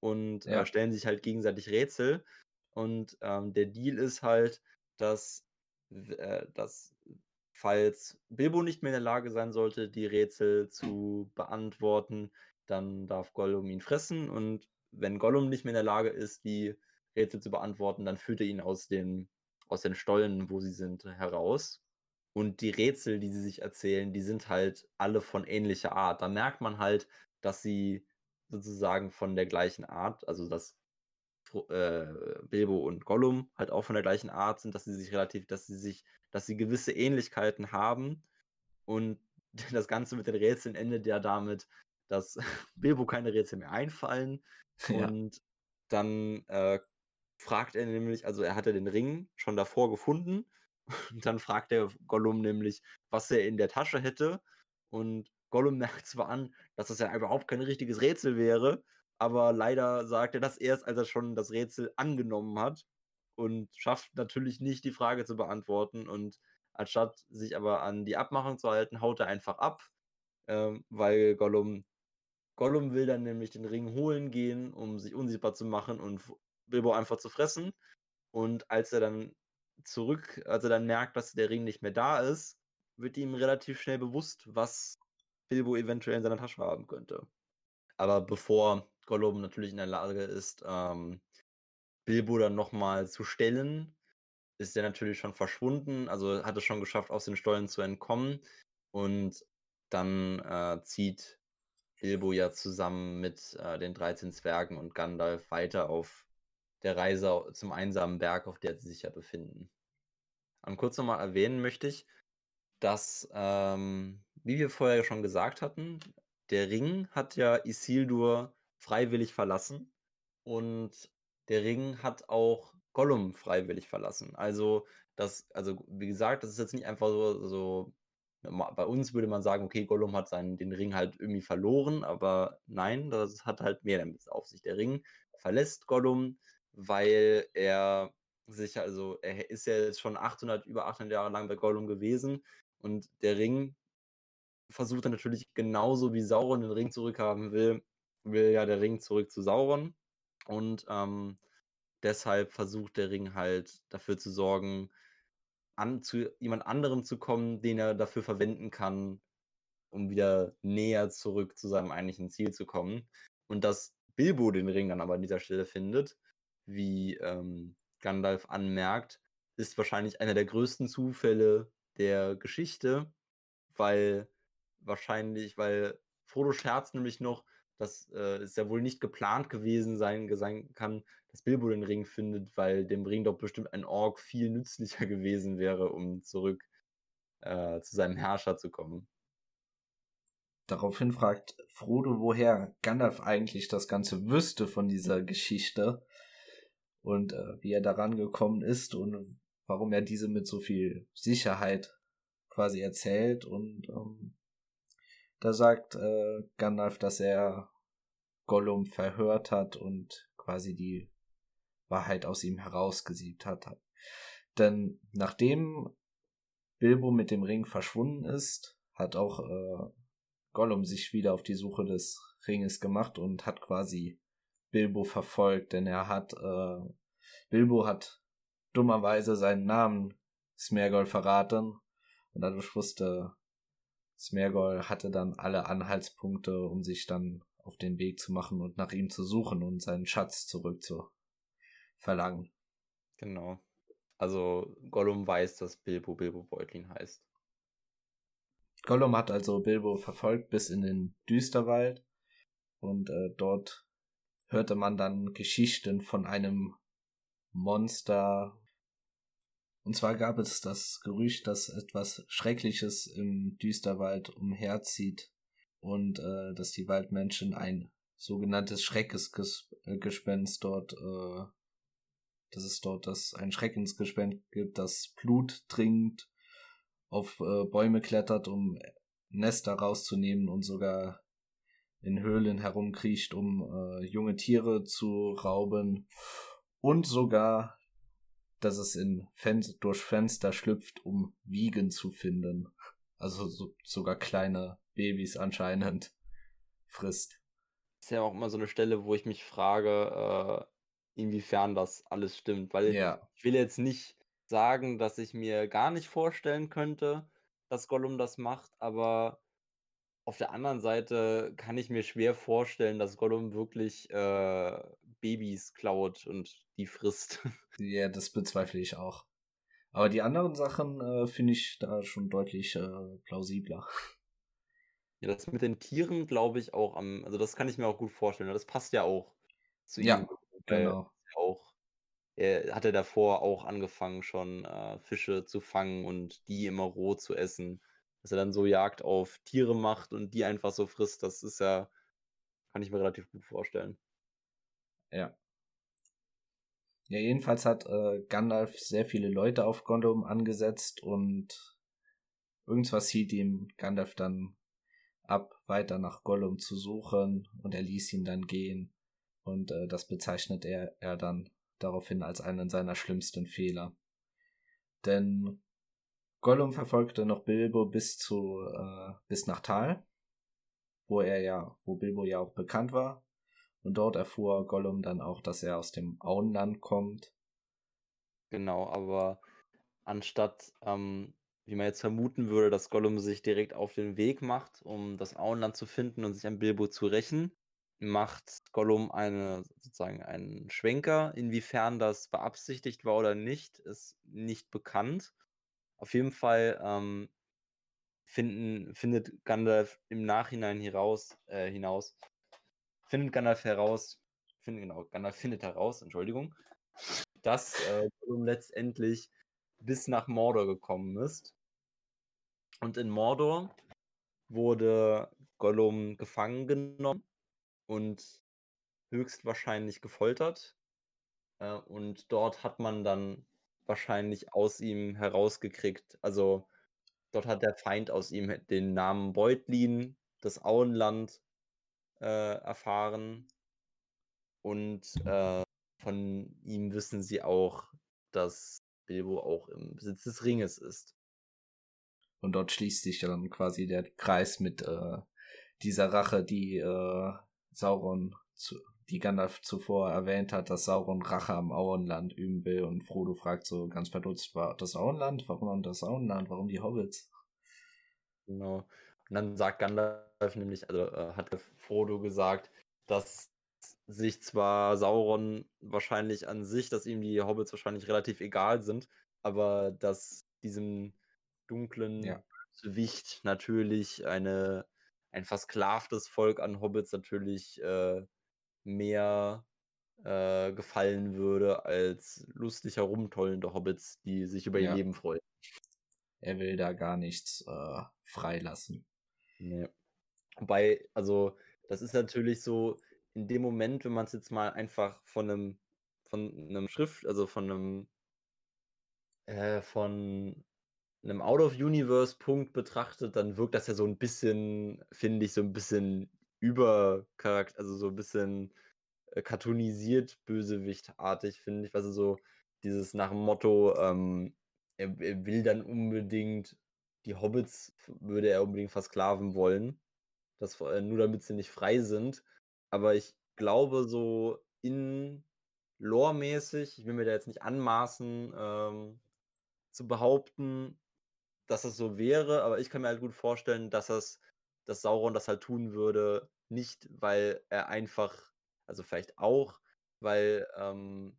und äh, ja. stellen sich halt gegenseitig Rätsel. Und ähm, der Deal ist halt, dass, äh, dass falls Bilbo nicht mehr in der Lage sein sollte, die Rätsel zu beantworten, dann darf Gollum ihn fressen. Und wenn Gollum nicht mehr in der Lage ist, die Rätsel zu beantworten, dann führt er ihn aus den, aus den Stollen, wo sie sind, heraus. Und die Rätsel, die sie sich erzählen, die sind halt alle von ähnlicher Art. Da merkt man halt, dass sie sozusagen von der gleichen Art, also dass äh, Bilbo und Gollum halt auch von der gleichen Art sind, dass sie sich relativ, dass sie sich, dass sie gewisse Ähnlichkeiten haben. Und [LAUGHS] das Ganze mit den Rätseln endet ja damit, dass [LAUGHS] Bilbo keine Rätsel mehr einfallen. [LAUGHS] Ja. Und dann äh, fragt er nämlich, also er hatte den Ring schon davor gefunden. Und dann fragt der Gollum nämlich, was er in der Tasche hätte. Und Gollum merkt zwar an, dass das ja überhaupt kein richtiges Rätsel wäre, aber leider sagt er das erst, als er schon das Rätsel angenommen hat und schafft natürlich nicht, die Frage zu beantworten. Und anstatt sich aber an die Abmachung zu halten, haut er einfach ab, äh, weil Gollum, Gollum will dann nämlich den Ring holen gehen, um sich unsichtbar zu machen und Bilbo einfach zu fressen. Und als er dann zurück, als er dann merkt, dass der Ring nicht mehr da ist, wird ihm relativ schnell bewusst, was Bilbo eventuell in seiner Tasche haben könnte. Aber bevor Gollum natürlich in der Lage ist, ähm, Bilbo dann nochmal zu stellen, ist er natürlich schon verschwunden, also hat es schon geschafft, aus den Stollen zu entkommen. Und dann äh, zieht Bilbo ja zusammen mit äh, den 13 Zwergen und Gandalf weiter auf der Reise zum einsamen Berg, auf der sie sich ja befinden. Und kurz nochmal erwähnen möchte ich, dass, ähm, wie wir vorher schon gesagt hatten, der Ring hat ja Isildur freiwillig verlassen und der Ring hat auch Gollum freiwillig verlassen. Also, das, also wie gesagt, das ist jetzt nicht einfach so, so bei uns würde man sagen, okay, Gollum hat seinen, den Ring halt irgendwie verloren, aber nein, das hat halt mehr damit auf sich. Der Ring verlässt Gollum, weil er sich, also er ist ja jetzt schon 800, über 800 Jahre lang bei Gollum gewesen und der Ring versucht er natürlich genauso wie Sauron den Ring zurückhaben will, will ja der Ring zurück zu Sauron. Und ähm, deshalb versucht der Ring halt dafür zu sorgen, an, zu jemand anderem zu kommen, den er dafür verwenden kann, um wieder näher zurück zu seinem eigentlichen Ziel zu kommen. Und dass Bilbo den Ring dann aber an dieser Stelle findet, wie ähm, Gandalf anmerkt, ist wahrscheinlich einer der größten Zufälle der Geschichte, weil wahrscheinlich, weil Frodo scherzt nämlich noch, dass äh, es ja wohl nicht geplant gewesen sein, sein kann, dass Bilbo den Ring findet, weil dem Ring doch bestimmt ein Ork viel nützlicher [LAUGHS] gewesen wäre, um zurück äh, zu seinem Herrscher zu kommen. Daraufhin fragt Frodo, woher Gandalf eigentlich das Ganze wüsste von dieser Geschichte und äh, wie er daran gekommen ist und warum er diese mit so viel Sicherheit quasi erzählt und ähm, da sagt äh, Gandalf, dass er Gollum verhört hat und quasi die Wahrheit aus ihm herausgesiebt hat. Denn nachdem Bilbo mit dem Ring verschwunden ist, hat auch äh, Gollum sich wieder auf die Suche des Ringes gemacht und hat quasi Bilbo verfolgt, denn er hat äh, Bilbo hat dummerweise seinen Namen Smergol verraten und dadurch wusste Smergol hatte dann alle Anhaltspunkte, um sich dann auf den Weg zu machen und nach ihm zu suchen und seinen Schatz zurück zu verlangen. Genau. Also Gollum weiß, dass Bilbo Bilbo Beutlin heißt. Gollum hat also Bilbo verfolgt bis in den Düsterwald und äh, dort hörte man dann Geschichten von einem Monster. Und zwar gab es das Gerücht, dass etwas Schreckliches im Düsterwald umherzieht und äh, dass die Waldmenschen ein sogenanntes Schreckesgespenst dort, äh, dass es dort das ein Schreckensgespenst gibt, das Blut trinkt auf äh, Bäume klettert, um Nester rauszunehmen und sogar in Höhlen herumkriecht, um äh, junge Tiere zu rauben und sogar, dass es in Fen durch Fenster schlüpft, um Wiegen zu finden. Also so, sogar kleine Babys anscheinend [LAUGHS] frisst. ist ja auch immer so eine Stelle, wo ich mich frage, äh, inwiefern das alles stimmt, weil ja. ich will jetzt nicht sagen, dass ich mir gar nicht vorstellen könnte, dass Gollum das macht, aber auf der anderen Seite kann ich mir schwer vorstellen, dass Gollum wirklich äh, Babys klaut und die frisst. [LAUGHS] Ja, das bezweifle ich auch. Aber die anderen Sachen äh, finde ich da schon deutlich äh, plausibler. Ja, das mit den Tieren glaube ich auch am, also das kann ich mir auch gut vorstellen. Das passt ja auch zu ja, ihm. Genau. Auch er hatte davor auch angefangen, schon äh, Fische zu fangen und die immer roh zu essen. Dass er dann so Jagd auf Tiere macht und die einfach so frisst, das ist ja, kann ich mir relativ gut vorstellen. Ja. Ja, jedenfalls hat äh, Gandalf sehr viele Leute auf Gollum angesetzt und irgendwas hielt ihm Gandalf dann ab, weiter nach Gollum zu suchen und er ließ ihn dann gehen und äh, das bezeichnet er, er dann daraufhin als einen seiner schlimmsten Fehler. Denn Gollum verfolgte noch Bilbo bis zu äh, bis nach Tal, wo er ja, wo Bilbo ja auch bekannt war. Und dort erfuhr Gollum dann auch, dass er aus dem Auenland kommt. Genau, aber anstatt, ähm, wie man jetzt vermuten würde, dass Gollum sich direkt auf den Weg macht, um das Auenland zu finden und sich an Bilbo zu rächen, macht Gollum eine sozusagen einen Schwenker. Inwiefern das beabsichtigt war oder nicht, ist nicht bekannt. Auf jeden Fall ähm, finden, findet Gandalf im Nachhinein heraus, äh, hinaus, findet Gandalf heraus, find, genau, Gandalf findet heraus, Entschuldigung, dass äh, Gollum letztendlich bis nach Mordor gekommen ist. Und in Mordor wurde Gollum gefangen genommen und höchstwahrscheinlich gefoltert. Äh, und dort hat man dann wahrscheinlich aus ihm herausgekriegt. Also dort hat der Feind aus ihm den Namen Beutlin, das Auenland, äh, erfahren. Und äh, von ihm wissen sie auch, dass Bilbo auch im Besitz des Ringes ist. Und dort schließt sich dann quasi der Kreis mit äh, dieser Rache, die äh, Sauron, zu, die Gandalf zuvor erwähnt hat, dass Sauron Rache am Auenland üben will und Frodo fragt so ganz verdutzt, war das Auenland? Warum das Auenland? Warum die Hobbits? Genau. Und dann sagt Gandalf nämlich, also äh, hat Frodo gesagt, dass sich zwar Sauron wahrscheinlich an sich, dass ihm die Hobbits wahrscheinlich relativ egal sind, aber dass diesem dunklen ja. Wicht natürlich eine ein versklavtes Volk an Hobbits natürlich äh, mehr äh, gefallen würde als lustig herumtollende Hobbits, die sich über ja. ihr Leben freuen. Er will da gar nichts äh, freilassen. Nee. Wobei, also, das ist natürlich so, in dem Moment, wenn man es jetzt mal einfach von einem, von einem Schrift, also von einem, äh, von einem Out-of-Universe-Punkt betrachtet, dann wirkt das ja so ein bisschen, finde ich, so ein bisschen übercharakter, also so ein bisschen äh, cartoonisiert, bösewichtartig, finde ich. Also so dieses nach dem Motto, ähm, er, er, will dann unbedingt, die Hobbits würde er unbedingt versklaven wollen. Das, nur damit sie nicht frei sind. Aber ich glaube, so in Lore-mäßig, ich will mir da jetzt nicht anmaßen, ähm, zu behaupten, dass es so wäre, aber ich kann mir halt gut vorstellen, dass das, dass Sauron das halt tun würde, nicht weil er einfach, also vielleicht auch, weil ähm,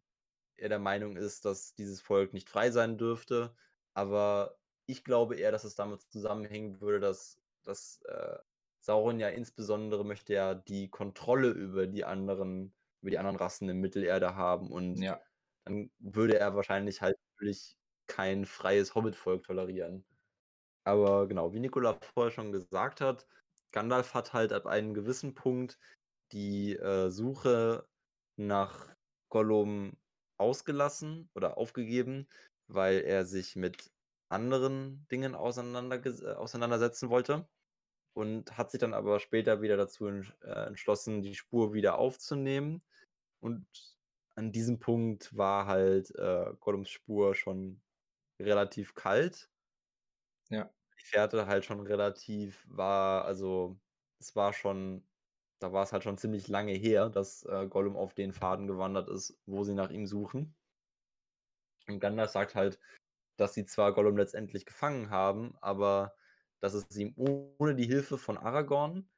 er der Meinung ist, dass dieses Volk nicht frei sein dürfte. Aber ich glaube eher, dass es damit zusammenhängen würde, dass, dass äh, Sauron ja insbesondere möchte ja die Kontrolle über die anderen, über die anderen Rassen in Mittelerde haben und Ja. dann würde er wahrscheinlich halt natürlich kein freies Hobbitvolk tolerieren. Aber genau, wie Nikola vorher schon gesagt hat, Gandalf hat halt ab einem gewissen Punkt die äh, Suche nach Gollum ausgelassen oder aufgegeben, weil er sich mit anderen Dingen äh, auseinandersetzen wollte und hat sich dann aber später wieder dazu äh, entschlossen, die Spur wieder aufzunehmen. Und an diesem Punkt war halt äh, Gollums Spur schon relativ kalt. Ja. Die Fährte halt schon relativ war, also es war schon, da war es halt schon ziemlich lange her, dass äh, Gollum auf den Faden gewandert ist, wo sie nach ihm suchen. Und Gandalf sagt halt, dass sie zwar Gollum letztendlich gefangen haben, aber dass es ihm ohne die Hilfe von Aragorn,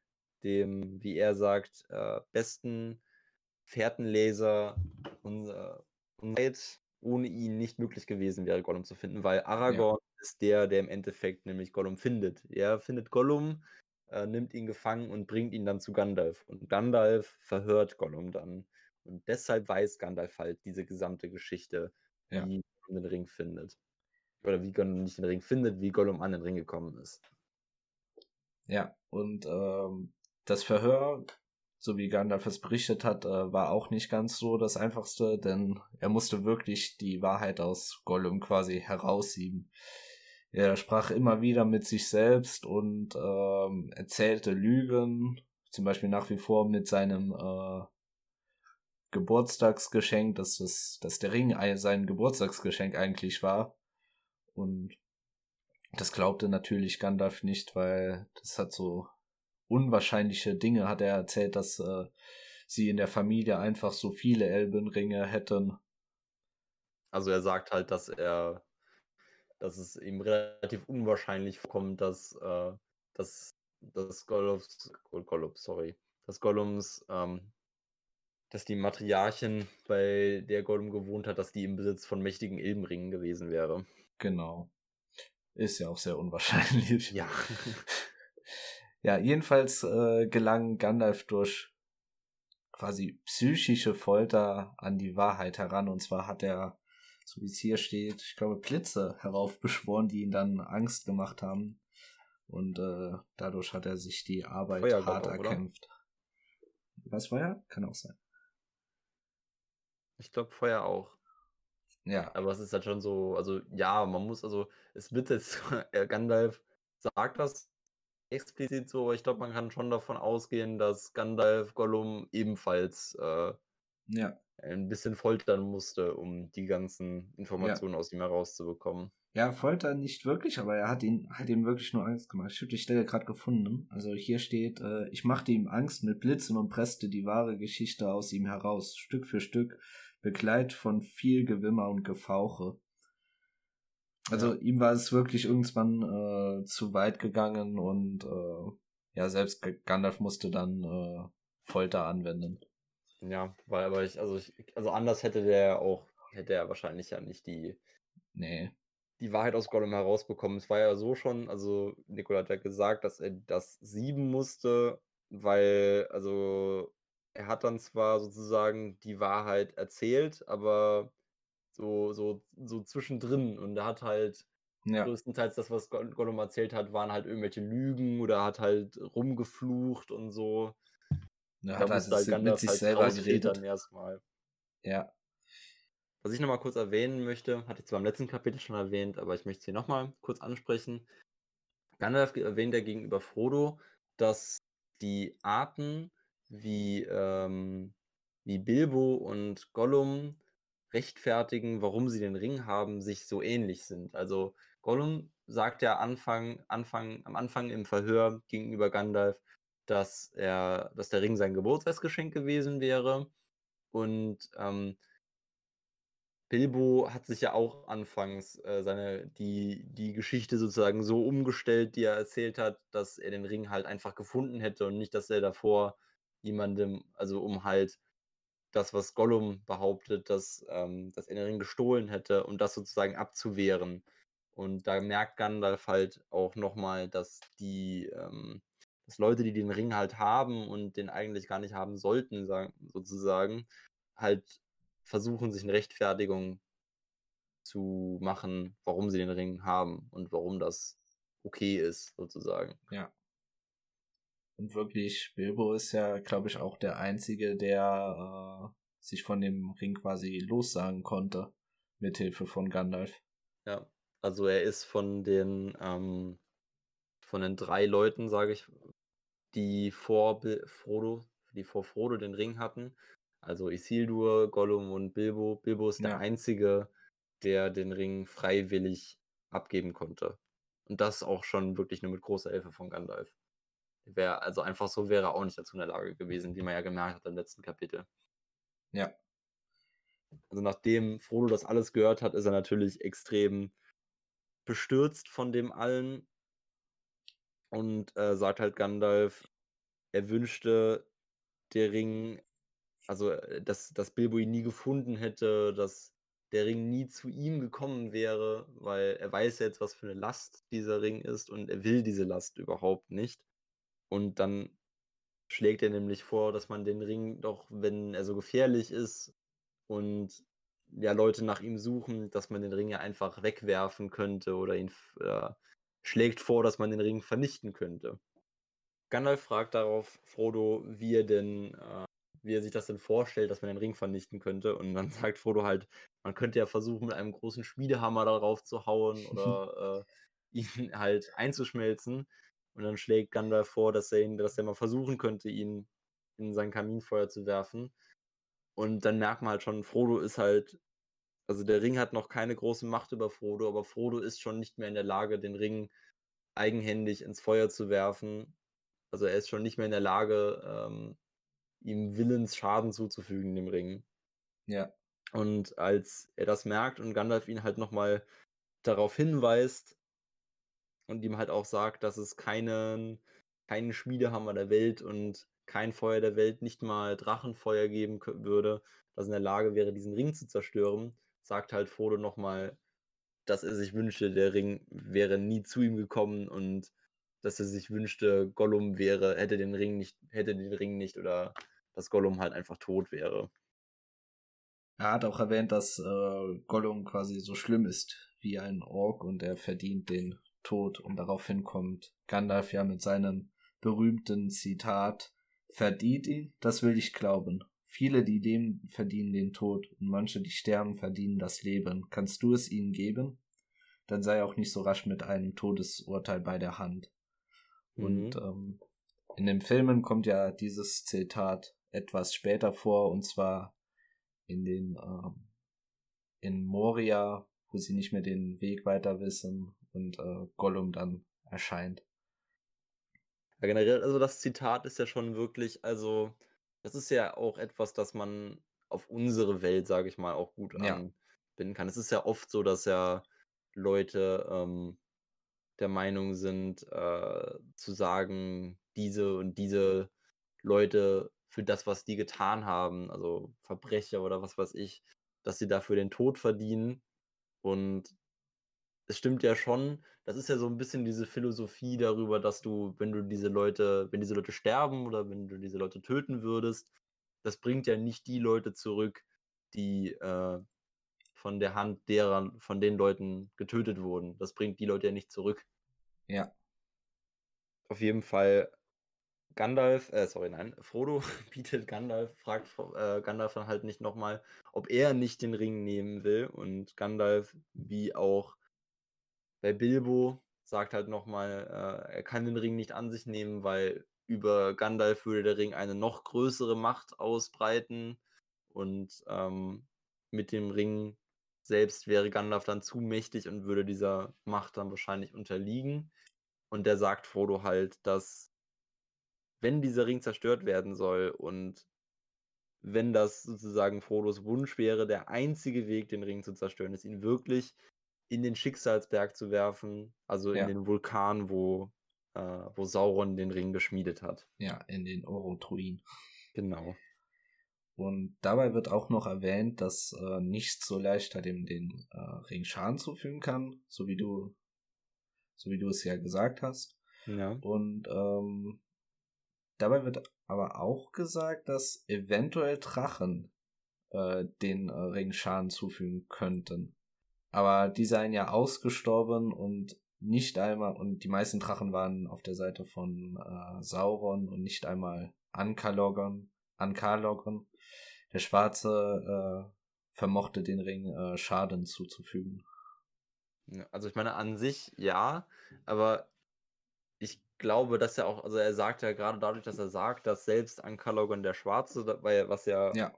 dem, wie er sagt, äh, besten Fährtenleser unserer Zeit, ohne ihn nicht möglich gewesen wäre, Gollum zu finden, weil Aragorn ist der, der im Endeffekt nämlich Gollum findet. Er findet Gollum, äh, nimmt ihn gefangen und bringt ihn dann zu Gandalf. Und Gandalf verhört Gollum dann. Und deshalb weiß Gandalf halt diese gesamte Geschichte, Ja. wie Gollum den Ring findet. Oder wie Gollum nicht den Ring findet, wie Gollum an den Ring gekommen ist. Ja, und ähm, das Verhör, so wie Gandalf es berichtet hat, äh, war auch nicht ganz so das Einfachste, denn er musste wirklich die Wahrheit aus Gollum quasi heraussieben. Er sprach immer wieder mit sich selbst und ähm, erzählte Lügen, zum Beispiel nach wie vor mit seinem äh, Geburtstagsgeschenk, dass, das, dass der Ring ein- sein Geburtstagsgeschenk eigentlich war. Und das glaubte natürlich Gandalf nicht, weil das hat so unwahrscheinliche Dinge, hat er erzählt, dass äh, sie in der Familie einfach so viele Elbenringe hätten. Also er sagt halt, dass er, dass es ihm relativ unwahrscheinlich vorkommt, dass, äh, dass, dass Gollums, oh, Gollum, sorry, dass Gollums, ähm, dass die Matriarchin, bei der Gollum gewohnt hat, dass die im Besitz von mächtigen Elbenringen gewesen wäre. Genau. Ist ja auch sehr unwahrscheinlich. Ja. [LAUGHS] Ja, jedenfalls äh, gelang Gandalf durch quasi psychische Folter an die Wahrheit heran. Und zwar hat er, so wie es hier steht, ich glaube, Blitze heraufbeschworen, die ihn dann Angst gemacht haben. Und äh, dadurch hat er sich die Arbeit Feuergott hart auch, oder? erkämpft. Was Feuer? Kann auch sein. Ich glaube Feuer auch. Ja, Aber es ist halt schon so, also ja, man muss, also es wird jetzt, [LAUGHS] äh, Gandalf sagt das explizit so, aber ich glaube, man kann schon davon ausgehen, dass Gandalf Gollum ebenfalls äh, ja. ein bisschen foltern musste, um die ganzen Informationen aus ihm herauszubekommen. Ja, Folter nicht wirklich, aber er hat ihn, hat ihm wirklich nur Angst gemacht. Ich habe die Stelle gerade gefunden. Also hier steht, äh, ich machte ihm Angst mit Blitzen und presste die wahre Geschichte aus ihm heraus, Stück für Stück, begleitet von viel Gewimmer und Gefauche. Also Ja. ihm war es wirklich irgendwann äh, zu weit gegangen und äh, ja, selbst Gandalf musste dann äh, Folter anwenden. Ja, weil aber ich, also ich, also anders hätte der auch, hätte er wahrscheinlich ja nicht die, Nee. die Wahrheit aus Gollum herausbekommen. Es war ja so schon, also Nikola hat ja gesagt, dass er das sieben musste, weil, also er hat dann zwar sozusagen die Wahrheit erzählt, aber so, so, so zwischendrin und er hat halt Ja, größtenteils das, was Go- Gollum erzählt hat, waren halt irgendwelche Lügen oder hat halt rumgeflucht und so. er Da hat also halt mit sich halt selber geredet. erstmal. Ja, Was ich nochmal kurz erwähnen möchte, hatte ich zwar im letzten Kapitel schon erwähnt, aber ich möchte es hier nochmal kurz ansprechen. Gandalf erwähnt ja gegenüber Frodo, dass die Arten wie, ähm, wie Bilbo und Gollum rechtfertigen, warum sie den Ring haben, sich so ähnlich sind. Also Gollum sagt ja Anfang, Anfang, am Anfang im Verhör gegenüber Gandalf, dass er, dass der Ring sein Geburtstagsgeschenk gewesen wäre. Und ähm, Bilbo hat sich ja auch anfangs äh, seine, die, die Geschichte sozusagen so umgestellt, die er erzählt hat, dass er den Ring halt einfach gefunden hätte und nicht, dass er davor jemandem, also um halt das, was Gollum behauptet, dass, ähm, den Ring gestohlen hätte, um das sozusagen abzuwehren. Und da merkt Gandalf halt auch nochmal, dass die, ähm, dass Leute, die den Ring halt haben und den eigentlich gar nicht haben sollten, sagen, sozusagen, halt versuchen, sich eine Rechtfertigung zu machen, warum sie den Ring haben und warum das okay ist, sozusagen. Ja. Und wirklich, Bilbo ist ja, glaube ich, auch der Einzige, der äh, sich von dem Ring quasi lossagen konnte, mithilfe von Gandalf. Ja, also er ist von den, ähm, von den drei Leuten, sage ich, die vor Frodo, die vor Frodo den Ring hatten. Also Isildur, Gollum und Bilbo. Bilbo ist der ja. einzige, der den Ring freiwillig abgeben konnte. Und das auch schon wirklich nur mit großer Hilfe von Gandalf. Wäre, also einfach so wäre er auch nicht dazu in der Lage gewesen, wie man ja gemerkt hat im letzten Kapitel. Ja. Also nachdem Frodo das alles gehört hat, ist er natürlich extrem bestürzt von dem allen und äh, sagt halt Gandalf, er wünschte, der Ring, also äh, dass, dass Bilbo ihn nie gefunden hätte, dass der Ring nie zu ihm gekommen wäre, weil er weiß jetzt, was für eine Last dieser Ring ist und er will diese Last überhaupt nicht. Und dann schlägt er nämlich vor, dass man den Ring doch, wenn er so gefährlich ist und ja Leute nach ihm suchen, dass man den Ring ja einfach wegwerfen könnte oder ihn äh, schlägt vor, dass man den Ring vernichten könnte. Gandalf fragt darauf Frodo, wie er denn, äh, wie er sich das denn vorstellt, dass man den Ring vernichten könnte. Und dann [LAUGHS] sagt Frodo halt, man könnte ja versuchen, mit einem großen Schmiedehammer darauf zu hauen [LAUGHS] oder äh, ihn halt einzuschmelzen. Und dann schlägt Gandalf vor, dass er ihn, dass er mal versuchen könnte, ihn in sein Kaminfeuer zu werfen. Und dann merkt man halt schon, Frodo ist halt, also der Ring hat noch keine große Macht über Frodo, aber Frodo ist schon nicht mehr in der Lage, den Ring eigenhändig ins Feuer zu werfen. Also er ist schon nicht mehr in der Lage, ähm, ihm Willensschaden zuzufügen, dem Ring. Ja. Und als er das merkt und Gandalf ihn halt nochmal darauf hinweist, und ihm halt auch sagt, dass es keinen, keinen Schmiedehammer der Welt und kein Feuer der Welt nicht mal Drachenfeuer geben würde, das in der Lage wäre, diesen Ring zu zerstören, sagt halt Frodo nochmal, dass er sich wünschte, der Ring wäre nie zu ihm gekommen und dass er sich wünschte, Gollum wäre, hätte den Ring nicht, hätte den Ring nicht oder dass Gollum halt einfach tot wäre. Er hat auch erwähnt, dass äh, Gollum quasi so schlimm ist wie ein Ork und er verdient den Tod und daraufhin kommt Gandalf ja mit seinem berühmten Zitat verdient ihn, das will ich glauben. Viele, die leben, verdienen den Tod und manche, die sterben, verdienen das Leben. Kannst du es ihnen geben? Dann sei auch nicht so rasch mit einem Todesurteil bei der Hand. Mhm. Und ähm, in den Filmen kommt ja dieses Zitat etwas später vor und zwar in den ähm, in Moria, wo sie nicht mehr den Weg weiter wissen und äh, Gollum dann erscheint. Ja, generell, also das Zitat ist ja schon wirklich, also das ist ja auch etwas, das man auf unsere Welt, sage ich mal, auch gut ja. anbinden kann. Es ist ja oft so, dass ja Leute ähm, der Meinung sind, äh, zu sagen, diese und diese Leute für das, was die getan haben, also Verbrecher oder was weiß ich, dass sie dafür den Tod verdienen. Und es stimmt ja schon, das ist ja so ein bisschen diese Philosophie darüber, dass du, wenn du diese Leute, wenn diese Leute sterben oder wenn du diese Leute töten würdest, das bringt ja nicht die Leute zurück, die äh, von der Hand derer, von den Leuten getötet wurden. Das bringt die Leute ja nicht zurück. Ja. Auf jeden Fall Gandalf, äh, sorry, nein, Frodo [LAUGHS] bietet Gandalf, fragt äh, Gandalf dann halt nicht nochmal, ob er nicht den Ring nehmen will. Und Gandalf, wie auch bei Bilbo sagt halt nochmal, äh, er kann den Ring nicht an sich nehmen, weil über Gandalf würde der Ring eine noch größere Macht ausbreiten und ähm, mit dem Ring selbst wäre Gandalf dann zu mächtig und würde dieser Macht dann wahrscheinlich unterliegen. Und der sagt Frodo halt, dass wenn dieser Ring zerstört werden soll und wenn das sozusagen Frodos Wunsch wäre, der einzige Weg, den Ring zu zerstören, ist ihn wirklich in den Schicksalsberg zu werfen, also in ja. den Vulkan, wo, äh, wo Sauron den Ring geschmiedet hat. Ja, in den Orotruin. Genau. Und dabei wird auch noch erwähnt, dass äh, nichts so leichter dem den äh, Ring Schaden zufügen kann, so wie du, so wie du es ja gesagt hast. Ja. Und ähm, dabei wird aber auch gesagt, dass eventuell Drachen äh, den äh, Ring Schaden zufügen könnten. Aber die seien ja ausgestorben und nicht einmal, und die meisten Drachen waren auf der Seite von äh, Sauron und nicht einmal Ankalogon, Ankalogon. Der Schwarze äh, vermochte den Ring äh, Schaden zuzufügen. Also ich meine an sich ja, aber ich glaube, dass er auch, also er sagt ja gerade dadurch, dass er sagt, dass selbst Ankalogon der Schwarze, weil was ja, ja.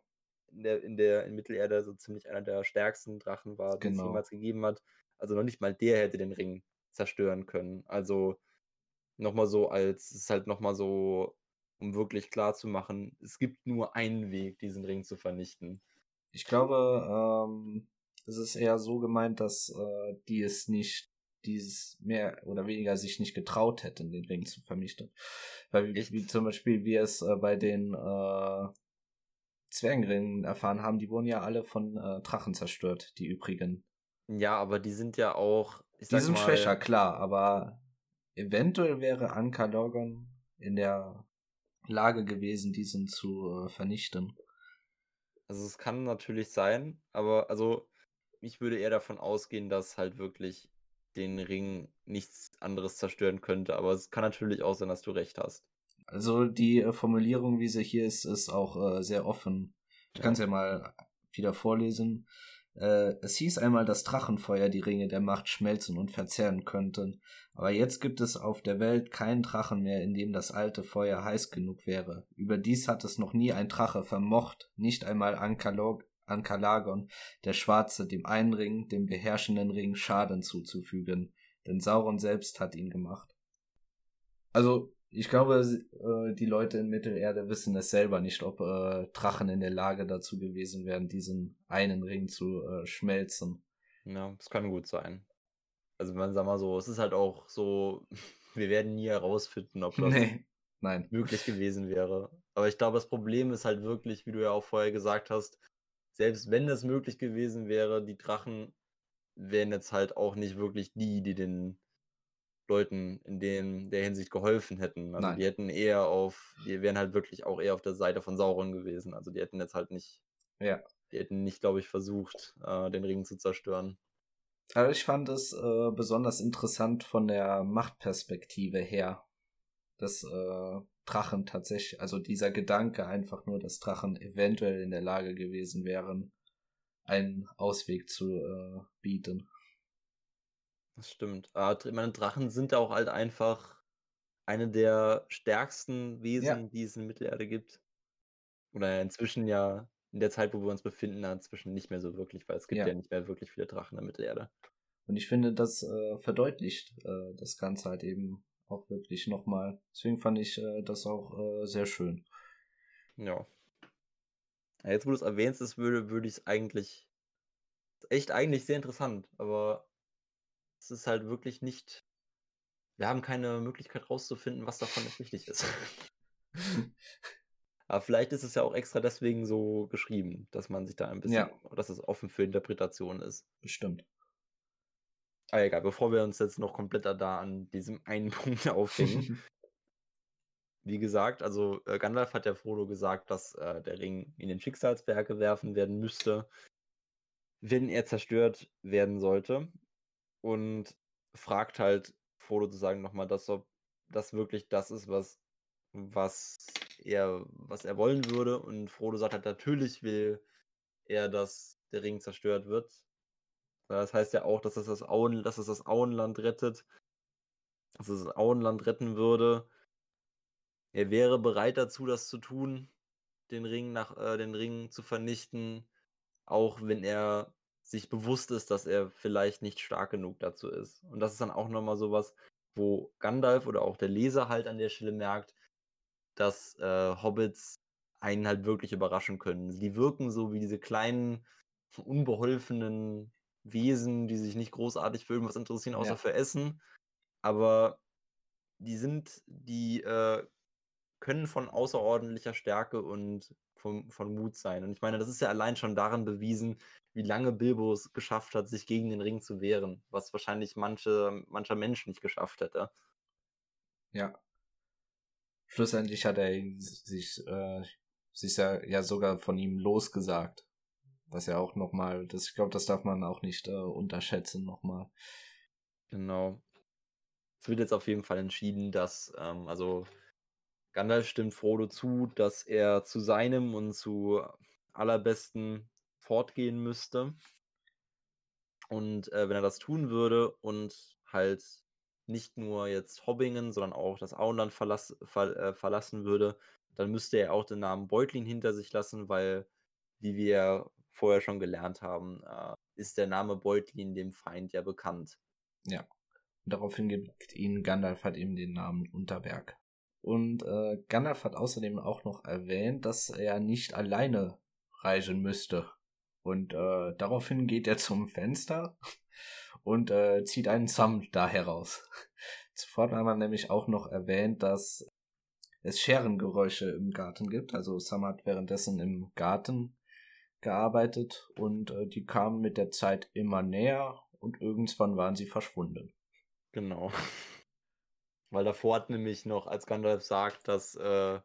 In, der, in der in Mittelerde so ziemlich einer der stärksten Drachen war, die genau. es jemals gegeben hat. Also noch nicht mal der hätte den Ring zerstören können. Also nochmal so als, es ist halt nochmal so, um wirklich klar zu machen, es gibt nur einen Weg, diesen Ring zu vernichten. Ich glaube, ähm, es ist eher so gemeint, dass äh, die es nicht dieses mehr oder weniger sich nicht getraut hätten, den Ring zu vernichten. Weil wie, wie zum Beispiel wir es äh, bei den äh, Zwergenringen erfahren haben, die wurden ja alle von äh, Drachen zerstört, die übrigen. Ja, aber die sind ja auch. die sind mal, schwächer, klar, aber eventuell wäre Anka Logon in der Lage gewesen, diesen zu äh, vernichten. Also es kann natürlich sein, aber also ich würde eher davon ausgehen, dass halt wirklich den Ring nichts anderes zerstören könnte. Aber es kann natürlich auch sein, dass du recht hast. Also die äh, Formulierung, wie sie hier ist, ist auch äh, sehr offen. Ich ja. kann es ja mal wieder vorlesen. Äh, es hieß einmal, dass Drachenfeuer die Ringe der Macht schmelzen und verzehren könnten. Aber jetzt gibt es auf der Welt keinen Drachen mehr, in dem das alte Feuer heiß genug wäre. Überdies hat es noch nie ein Drache vermocht, nicht einmal Ankalog an Kalagon, der Schwarze, dem einen Ring, dem beherrschenden Ring Schaden zuzufügen, denn Sauron selbst hat ihn gemacht. Also, ich glaube, äh, die Leute in Mittelerde wissen es selber nicht, ob äh, Drachen in der Lage dazu gewesen wären, diesen einen Ring zu äh, schmelzen. Ja, das kann gut sein. Also, man sag mal so, es ist halt auch so, [LAUGHS] wir werden nie herausfinden, ob das nee, nein. möglich gewesen wäre. Aber ich glaube, das Problem ist halt wirklich, wie du ja auch vorher gesagt hast, selbst wenn es möglich gewesen wäre, die Drachen wären jetzt halt auch nicht wirklich die, die den Leuten in dem, der Hinsicht geholfen hätten. Also Nein. die hätten eher auf, die wären halt wirklich auch eher auf der Seite von Sauron gewesen. Also die hätten jetzt halt nicht, ja. die hätten nicht, glaube ich, versucht, äh, den Ring zu zerstören. Also ich fand es äh, besonders interessant von der Machtperspektive her, dass äh, Drachen tatsächlich, also dieser Gedanke einfach nur, dass Drachen eventuell in der Lage gewesen wären, einen Ausweg zu äh, bieten. Das stimmt. Aber ich meine, Drachen sind auch halt einfach eine der stärksten Wesen, ja. die es in Mittelerde gibt. Oder inzwischen ja, in der Zeit, wo wir uns befinden, inzwischen nicht mehr so wirklich, weil es gibt ja, ja nicht mehr wirklich viele Drachen in der Mittelerde. Und ich finde, das äh, verdeutlicht äh, das Ganze halt eben auch wirklich nochmal. Deswegen fand ich äh, das auch äh, sehr schön. Ja. ja. Jetzt, wo du es erwähnst, ist, würde, würde ich es eigentlich. Echt eigentlich sehr interessant, aber es ist halt wirklich nicht. Wir haben keine Möglichkeit rauszufinden, was davon jetzt wichtig ist. [LAUGHS] aber vielleicht ist es ja auch extra deswegen so geschrieben, dass man sich da ein bisschen, ja. dass es offen für Interpretation ist. Bestimmt. Aber egal, bevor wir uns jetzt noch komplett da an diesem [LAUGHS] einen Punkt aufhängen. [LAUGHS] Wie gesagt, also äh, Gandalf hat ja Frodo gesagt, dass äh, der Ring in den Schicksalsberg gewerfen werden müsste, wenn er zerstört werden sollte. Und fragt halt Frodo zu sagen nochmal, dass ob das wirklich das ist, was, was er, was er wollen würde. Und Frodo sagt halt, natürlich will er, dass der Ring zerstört wird. Das heißt ja auch, dass es das, Auen, dass es das Auenland rettet, dass es das Auenland retten würde. Er wäre bereit dazu, das zu tun, den Ring nach äh, den Ring zu vernichten, auch wenn er sich bewusst ist, dass er vielleicht nicht stark genug dazu ist. Und das ist dann auch nochmal sowas, wo Gandalf oder auch der Leser halt an der Stelle merkt, dass äh, Hobbits einen halt wirklich überraschen können. Die wirken so wie diese kleinen, unbeholfenen Wesen, die sich nicht großartig für irgendwas interessieren, außer ja. für Essen. Aber die sind die, äh, können von außerordentlicher Stärke und von, von Mut sein. Und ich meine, das ist ja allein schon daran bewiesen, wie lange Bilbo es geschafft hat, sich gegen den Ring zu wehren, was wahrscheinlich manche, mancher Mensch nicht geschafft hätte. Ja. Schlussendlich hat er sich, äh, sich ja, ja sogar von ihm losgesagt. Was ja auch nochmal, das, ich glaube, das darf man auch nicht äh, unterschätzen nochmal. Genau. Es wird jetzt auf jeden Fall entschieden, dass, ähm, also Gandalf stimmt Frodo zu, dass er zu seinem und zu allerbesten fortgehen müsste. Und äh, wenn er das tun würde und halt nicht nur jetzt Hobbingen, sondern auch das Auenland verlass, ver, äh, verlassen würde, dann müsste er auch den Namen Beutlin hinter sich lassen, weil, wie wir vorher schon gelernt haben, äh, ist der Name Beutlin dem Feind ja bekannt. Ja. Daraufhin gibt ihn Gandalf hat ihm den Namen Unterberg. Und äh, Gandalf hat außerdem auch noch erwähnt, dass er nicht alleine reisen müsste. Und äh, daraufhin geht er zum Fenster und äh, zieht einen Sam da heraus. Zuvor haben wir nämlich auch noch erwähnt, dass es Scherengeräusche im Garten gibt. Also Sam hat währenddessen im Garten gearbeitet und äh, die kamen mit der Zeit immer näher und irgendwann waren sie verschwunden. Genau. Weil davor hat nämlich noch, als Gandalf sagt, dass, äh,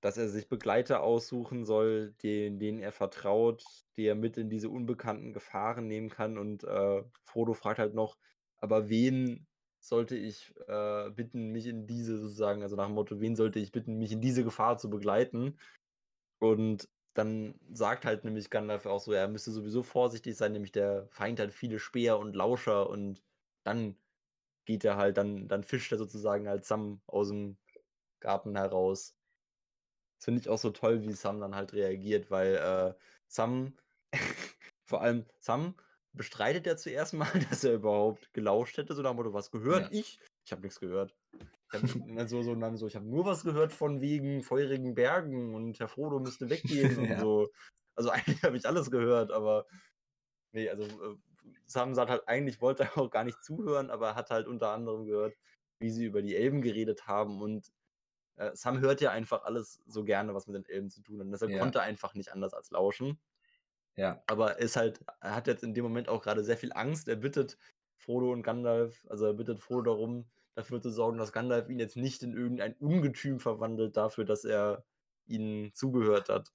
dass er sich Begleiter aussuchen soll, denen, denen er vertraut, die er mit in diese unbekannten Gefahren nehmen kann. Und äh, Frodo fragt halt noch, aber wen sollte ich äh, bitten, mich in diese sozusagen, also nach dem Motto, wen sollte ich bitten, mich in diese Gefahr zu begleiten? Und dann sagt halt nämlich Gandalf auch so, er müsste sowieso vorsichtig sein, nämlich der Feind hat viele Speer und Lauscher und dann geht er halt, dann, dann fischt er sozusagen als Sam aus dem Garten heraus. Das finde ich auch so toll, wie Sam dann halt reagiert, weil äh, Sam, [LAUGHS] vor allem Sam, bestreitet er zuerst mal, [LAUGHS] dass er überhaupt gelauscht hätte, so nach dem Motto, was gehört? Ja. Ich? Ich habe nichts gehört. Ich habe so, so, so, ich hab nur was gehört von wegen feurigen Bergen und Herr Frodo müsste weggehen [LAUGHS] und ja. so. Also eigentlich habe ich alles gehört, aber nee, also äh, Sam sagt halt, eigentlich wollte er [LAUGHS] auch gar nicht zuhören, aber er hat halt unter anderem gehört, wie sie über die Elben geredet haben und äh, Sam hört ja einfach alles so gerne, was mit den Elben zu tun hat. Und deshalb ja. konnte er einfach nicht anders als lauschen. Ja. Aber ist halt, er hat jetzt in dem Moment auch gerade sehr viel Angst. Er bittet Frodo und Gandalf, also er bittet Frodo darum, dafür zu sorgen, dass Gandalf ihn jetzt nicht in irgendein Ungetüm verwandelt, dafür, dass er ihnen zugehört hat.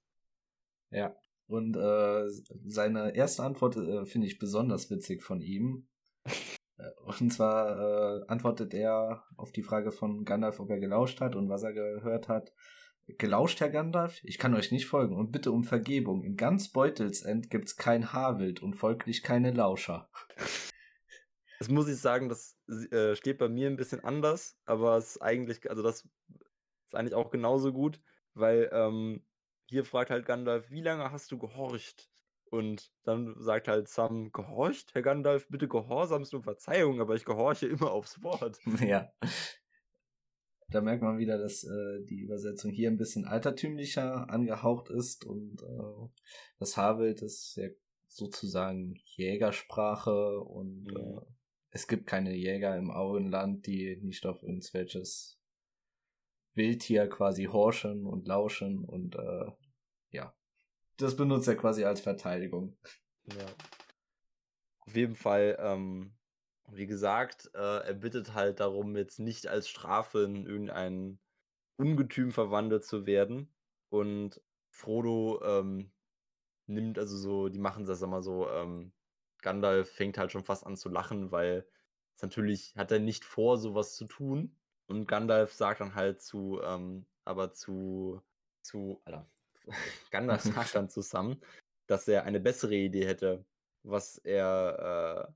Ja. Und äh, seine erste Antwort äh, finde ich besonders witzig von ihm. [LAUGHS] Äh, und zwar äh, antwortet er auf die Frage von Gandalf, ob er gelauscht hat und was er gehört hat. Gelauscht, Herr Gandalf? Ich kann euch nicht folgen und bitte um Vergebung. In ganz Beutelsend gibt's kein Haarwild und folglich keine Lauscher. [LAUGHS] Das muss ich sagen, das äh, steht bei mir ein bisschen anders, aber es ist eigentlich, also das ist eigentlich auch genauso gut, weil ähm, hier fragt halt Gandalf, wie lange hast du gehorcht? Und dann sagt halt Sam, gehorcht, Herr Gandalf, bitte gehorsamst um Verzeihung, aber ich gehorche immer aufs Wort. [LAUGHS] Ja. Da merkt man wieder, dass äh, die Übersetzung hier ein bisschen altertümlicher angehaucht ist und äh, das Haarwild ist ja sozusagen Jägersprache und mhm. äh, es gibt keine Jäger im Auenland, die nicht auf irgendwelches Wildtier quasi horchen und lauschen und äh, ja. Das benutzt er quasi als Verteidigung. Ja. Auf jeden Fall, ähm, wie gesagt, äh, er bittet halt darum, jetzt nicht als Strafe in irgendein Ungetüm verwandelt zu werden. Und Frodo ähm, nimmt also so, die machen das immer so, ähm, Gandalf fängt halt schon fast an zu lachen, weil es natürlich hat er nicht vor, sowas zu tun. Und Gandalf sagt dann halt zu, ähm, aber zu, zu, Alter, [LAUGHS] Gandalf [LAUGHS] sagt dann zusammen, dass er eine bessere Idee hätte, was er äh,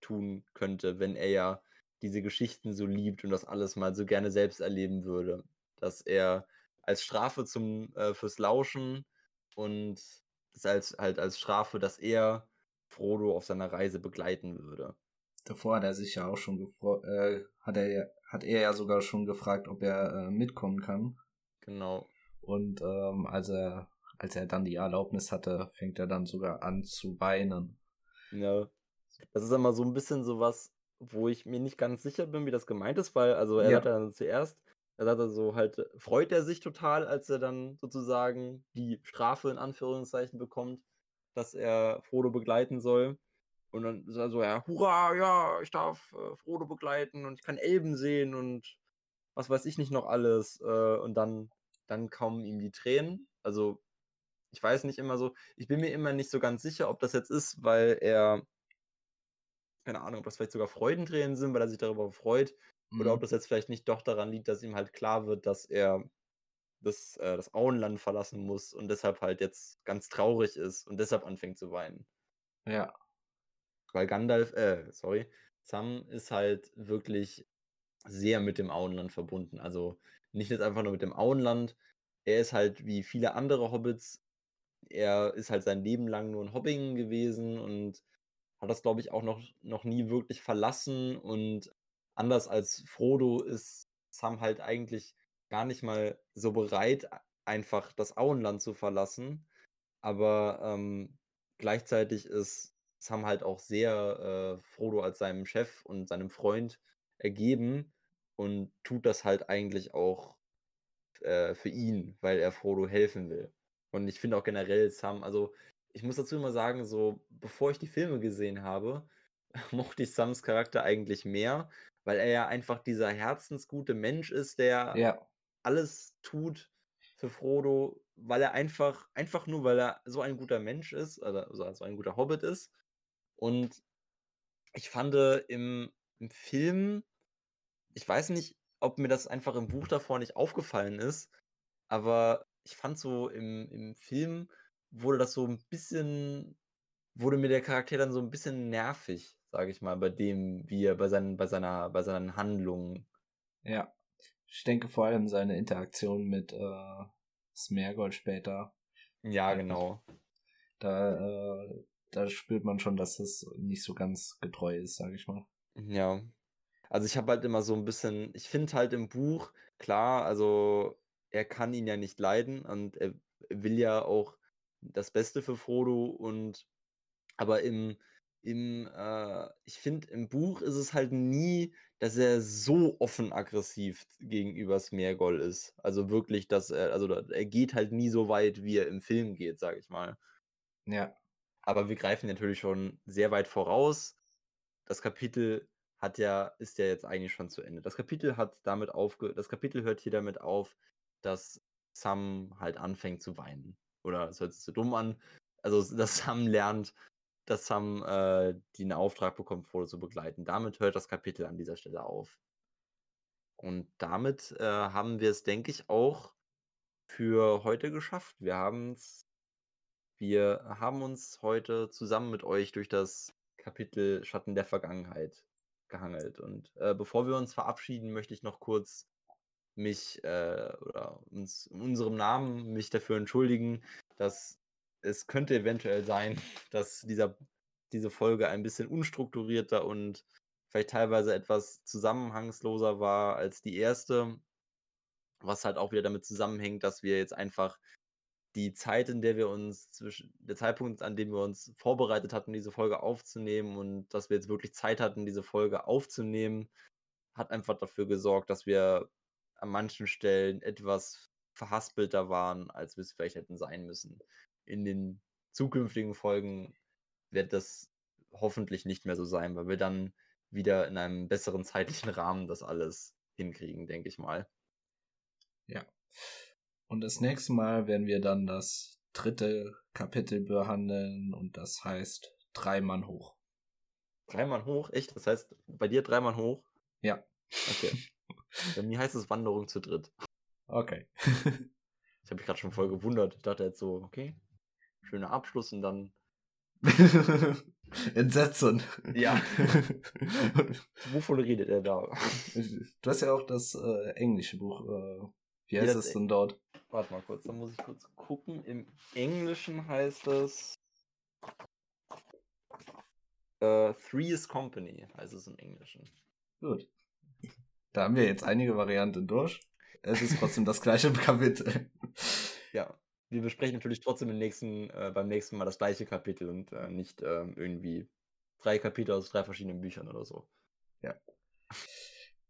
tun könnte, wenn er ja diese Geschichten so liebt und das alles mal so gerne selbst erleben würde. Dass er als Strafe zum, äh, fürs Lauschen und als, halt als Strafe, dass er Frodo auf seiner Reise begleiten würde. Davor hat er sich ja auch schon gefreut, äh, hat er ja, hat er ja sogar schon gefragt, ob er äh, mitkommen kann. Genau. Und ähm, als er, als er dann die Erlaubnis hatte, fängt er dann sogar an zu weinen. Ja. Das ist immer so ein bisschen sowas, wo ich mir nicht ganz sicher bin, wie das gemeint ist, weil, also er ja. hat dann zuerst Er sagt also halt, freut er sich total, als er dann sozusagen die Strafe in Anführungszeichen bekommt, dass er Frodo begleiten soll. Und dann ist er so, ja, hurra, ja, ich darf äh, Frodo begleiten und ich kann Elben sehen und was weiß ich nicht noch alles. Äh, und dann, dann kommen ihm die Tränen. Also, ich weiß nicht immer so, ich bin mir immer nicht so ganz sicher, ob das jetzt ist, weil er, keine Ahnung, ob das vielleicht sogar Freudentränen sind, weil er sich darüber freut, mhm. oder ob das jetzt vielleicht nicht doch daran liegt, dass ihm halt klar wird, dass er das, äh, das Auenland verlassen muss und deshalb halt jetzt ganz traurig ist und deshalb anfängt zu weinen. Ja. Weil Gandalf, äh, sorry, Sam ist halt wirklich sehr mit dem Auenland verbunden. Also nicht jetzt einfach nur mit dem Auenland. Er ist halt wie viele andere Hobbits, er ist halt sein Leben lang nur in Hobbingen gewesen und hat das, glaube ich, auch noch, noch nie wirklich verlassen. Und anders als Frodo ist Sam halt eigentlich gar nicht mal so bereit, einfach das Auenland zu verlassen. Aber ähm, gleichzeitig ist Sam halt auch sehr äh, Frodo als seinem Chef und seinem Freund ergeben und tut das halt eigentlich auch äh, für ihn, weil er Frodo helfen will. Und ich finde auch generell Sam, also ich muss dazu immer sagen, so bevor ich die Filme gesehen habe, [LAUGHS] mochte ich Sams Charakter eigentlich mehr, weil er ja einfach dieser herzensgute Mensch ist, der ja. alles tut für Frodo, weil er einfach, einfach nur, weil er so ein guter Mensch ist, also so ein guter Hobbit ist. Und ich fand im, im Film, ich weiß nicht, ob mir das einfach im Buch davor nicht aufgefallen ist, aber ich fand so im, im Film wurde das so ein bisschen, wurde mir der Charakter dann so ein bisschen nervig, sage ich mal, bei dem, wie er bei seinen, bei seiner, bei seinen Handlungen. Ja. Ich denke vor allem seine Interaktion mit äh, Smergold später. Ja, genau. Da, äh, da spürt man schon, dass es nicht so ganz getreu ist, sage ich mal. Ja. Also ich habe halt immer so ein bisschen, ich finde halt im Buch, klar, also er kann ihn ja nicht leiden und er will ja auch das Beste für Frodo und aber im, im äh, ich finde, im Buch ist es halt nie, dass er so offen aggressiv gegenüber Smeargol ist. Also wirklich, dass er, also er geht halt nie so weit, wie er im Film geht, sag ich mal. Ja. Aber wir greifen natürlich schon sehr weit voraus. Das Kapitel hat ja, ist ja jetzt eigentlich schon zu Ende. Das Kapitel hat damit aufge, das Kapitel hört hier damit auf, dass Sam halt anfängt zu weinen. Oder es hört sich so dumm an. Also, [LAUGHS] dass Sam lernt, dass Sam äh, den Auftrag bekommt, Frodo zu begleiten. Damit hört das Kapitel an dieser Stelle auf. Und damit äh, haben wir es, denke ich, auch für heute geschafft. Wir haben es, wir haben uns heute zusammen mit euch durch das Kapitel Schatten der Vergangenheit gehangelt. Und äh, bevor wir uns verabschieden, möchte ich noch kurz mich äh, oder uns in unserem Namen mich dafür entschuldigen, dass es könnte eventuell sein, [LAUGHS] dass dieser, diese Folge ein bisschen unstrukturierter und vielleicht teilweise etwas zusammenhangsloser war als die erste, was halt auch wieder damit zusammenhängt, dass wir jetzt einfach die Zeit, in der wir uns zwischen der Zeitpunkt, an dem wir uns vorbereitet hatten, diese Folge aufzunehmen und dass wir jetzt wirklich Zeit hatten, diese Folge aufzunehmen, hat einfach dafür gesorgt, dass wir an manchen Stellen etwas verhaspelter waren, als wir es vielleicht hätten sein müssen. In den zukünftigen Folgen wird das hoffentlich nicht mehr so sein, weil wir dann wieder in einem besseren zeitlichen Rahmen das alles hinkriegen, denke ich mal. Ja. Und das nächste Mal werden wir dann das dritte Kapitel behandeln und das heißt drei Mann hoch. Drei Mann hoch? Echt? Das heißt bei dir drei Mann hoch? Ja. Okay. [LAUGHS] Bei mir heißt es Wanderung zu dritt. Okay. [LAUGHS] ich habe mich gerade schon voll gewundert. Ich dachte jetzt so, okay, schöner Abschluss und dann. [LAUGHS] Entsetzen. Ja. Wovon redet er da? Du hast ja auch das äh, englische Buch. Äh, wie heißt ja, es denn dort? Warte mal kurz, da muss ich kurz gucken. Im Englischen heißt es äh, Three is Company, heißt es im Englischen. Gut. Da haben wir jetzt einige Varianten durch. Es ist trotzdem das gleiche [LAUGHS] Kapitel. Ja, wir besprechen natürlich trotzdem nächsten, äh, beim nächsten Mal das gleiche Kapitel und äh, nicht äh, irgendwie drei Kapitel aus drei verschiedenen Büchern oder so. Ja.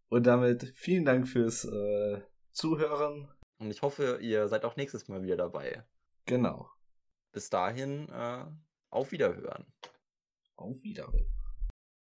Und damit vielen Dank fürs äh, Zuhören. Und ich hoffe, ihr seid auch nächstes Mal wieder dabei. Genau. Bis dahin, äh, auf Wiederhören. Auf Wiederhören.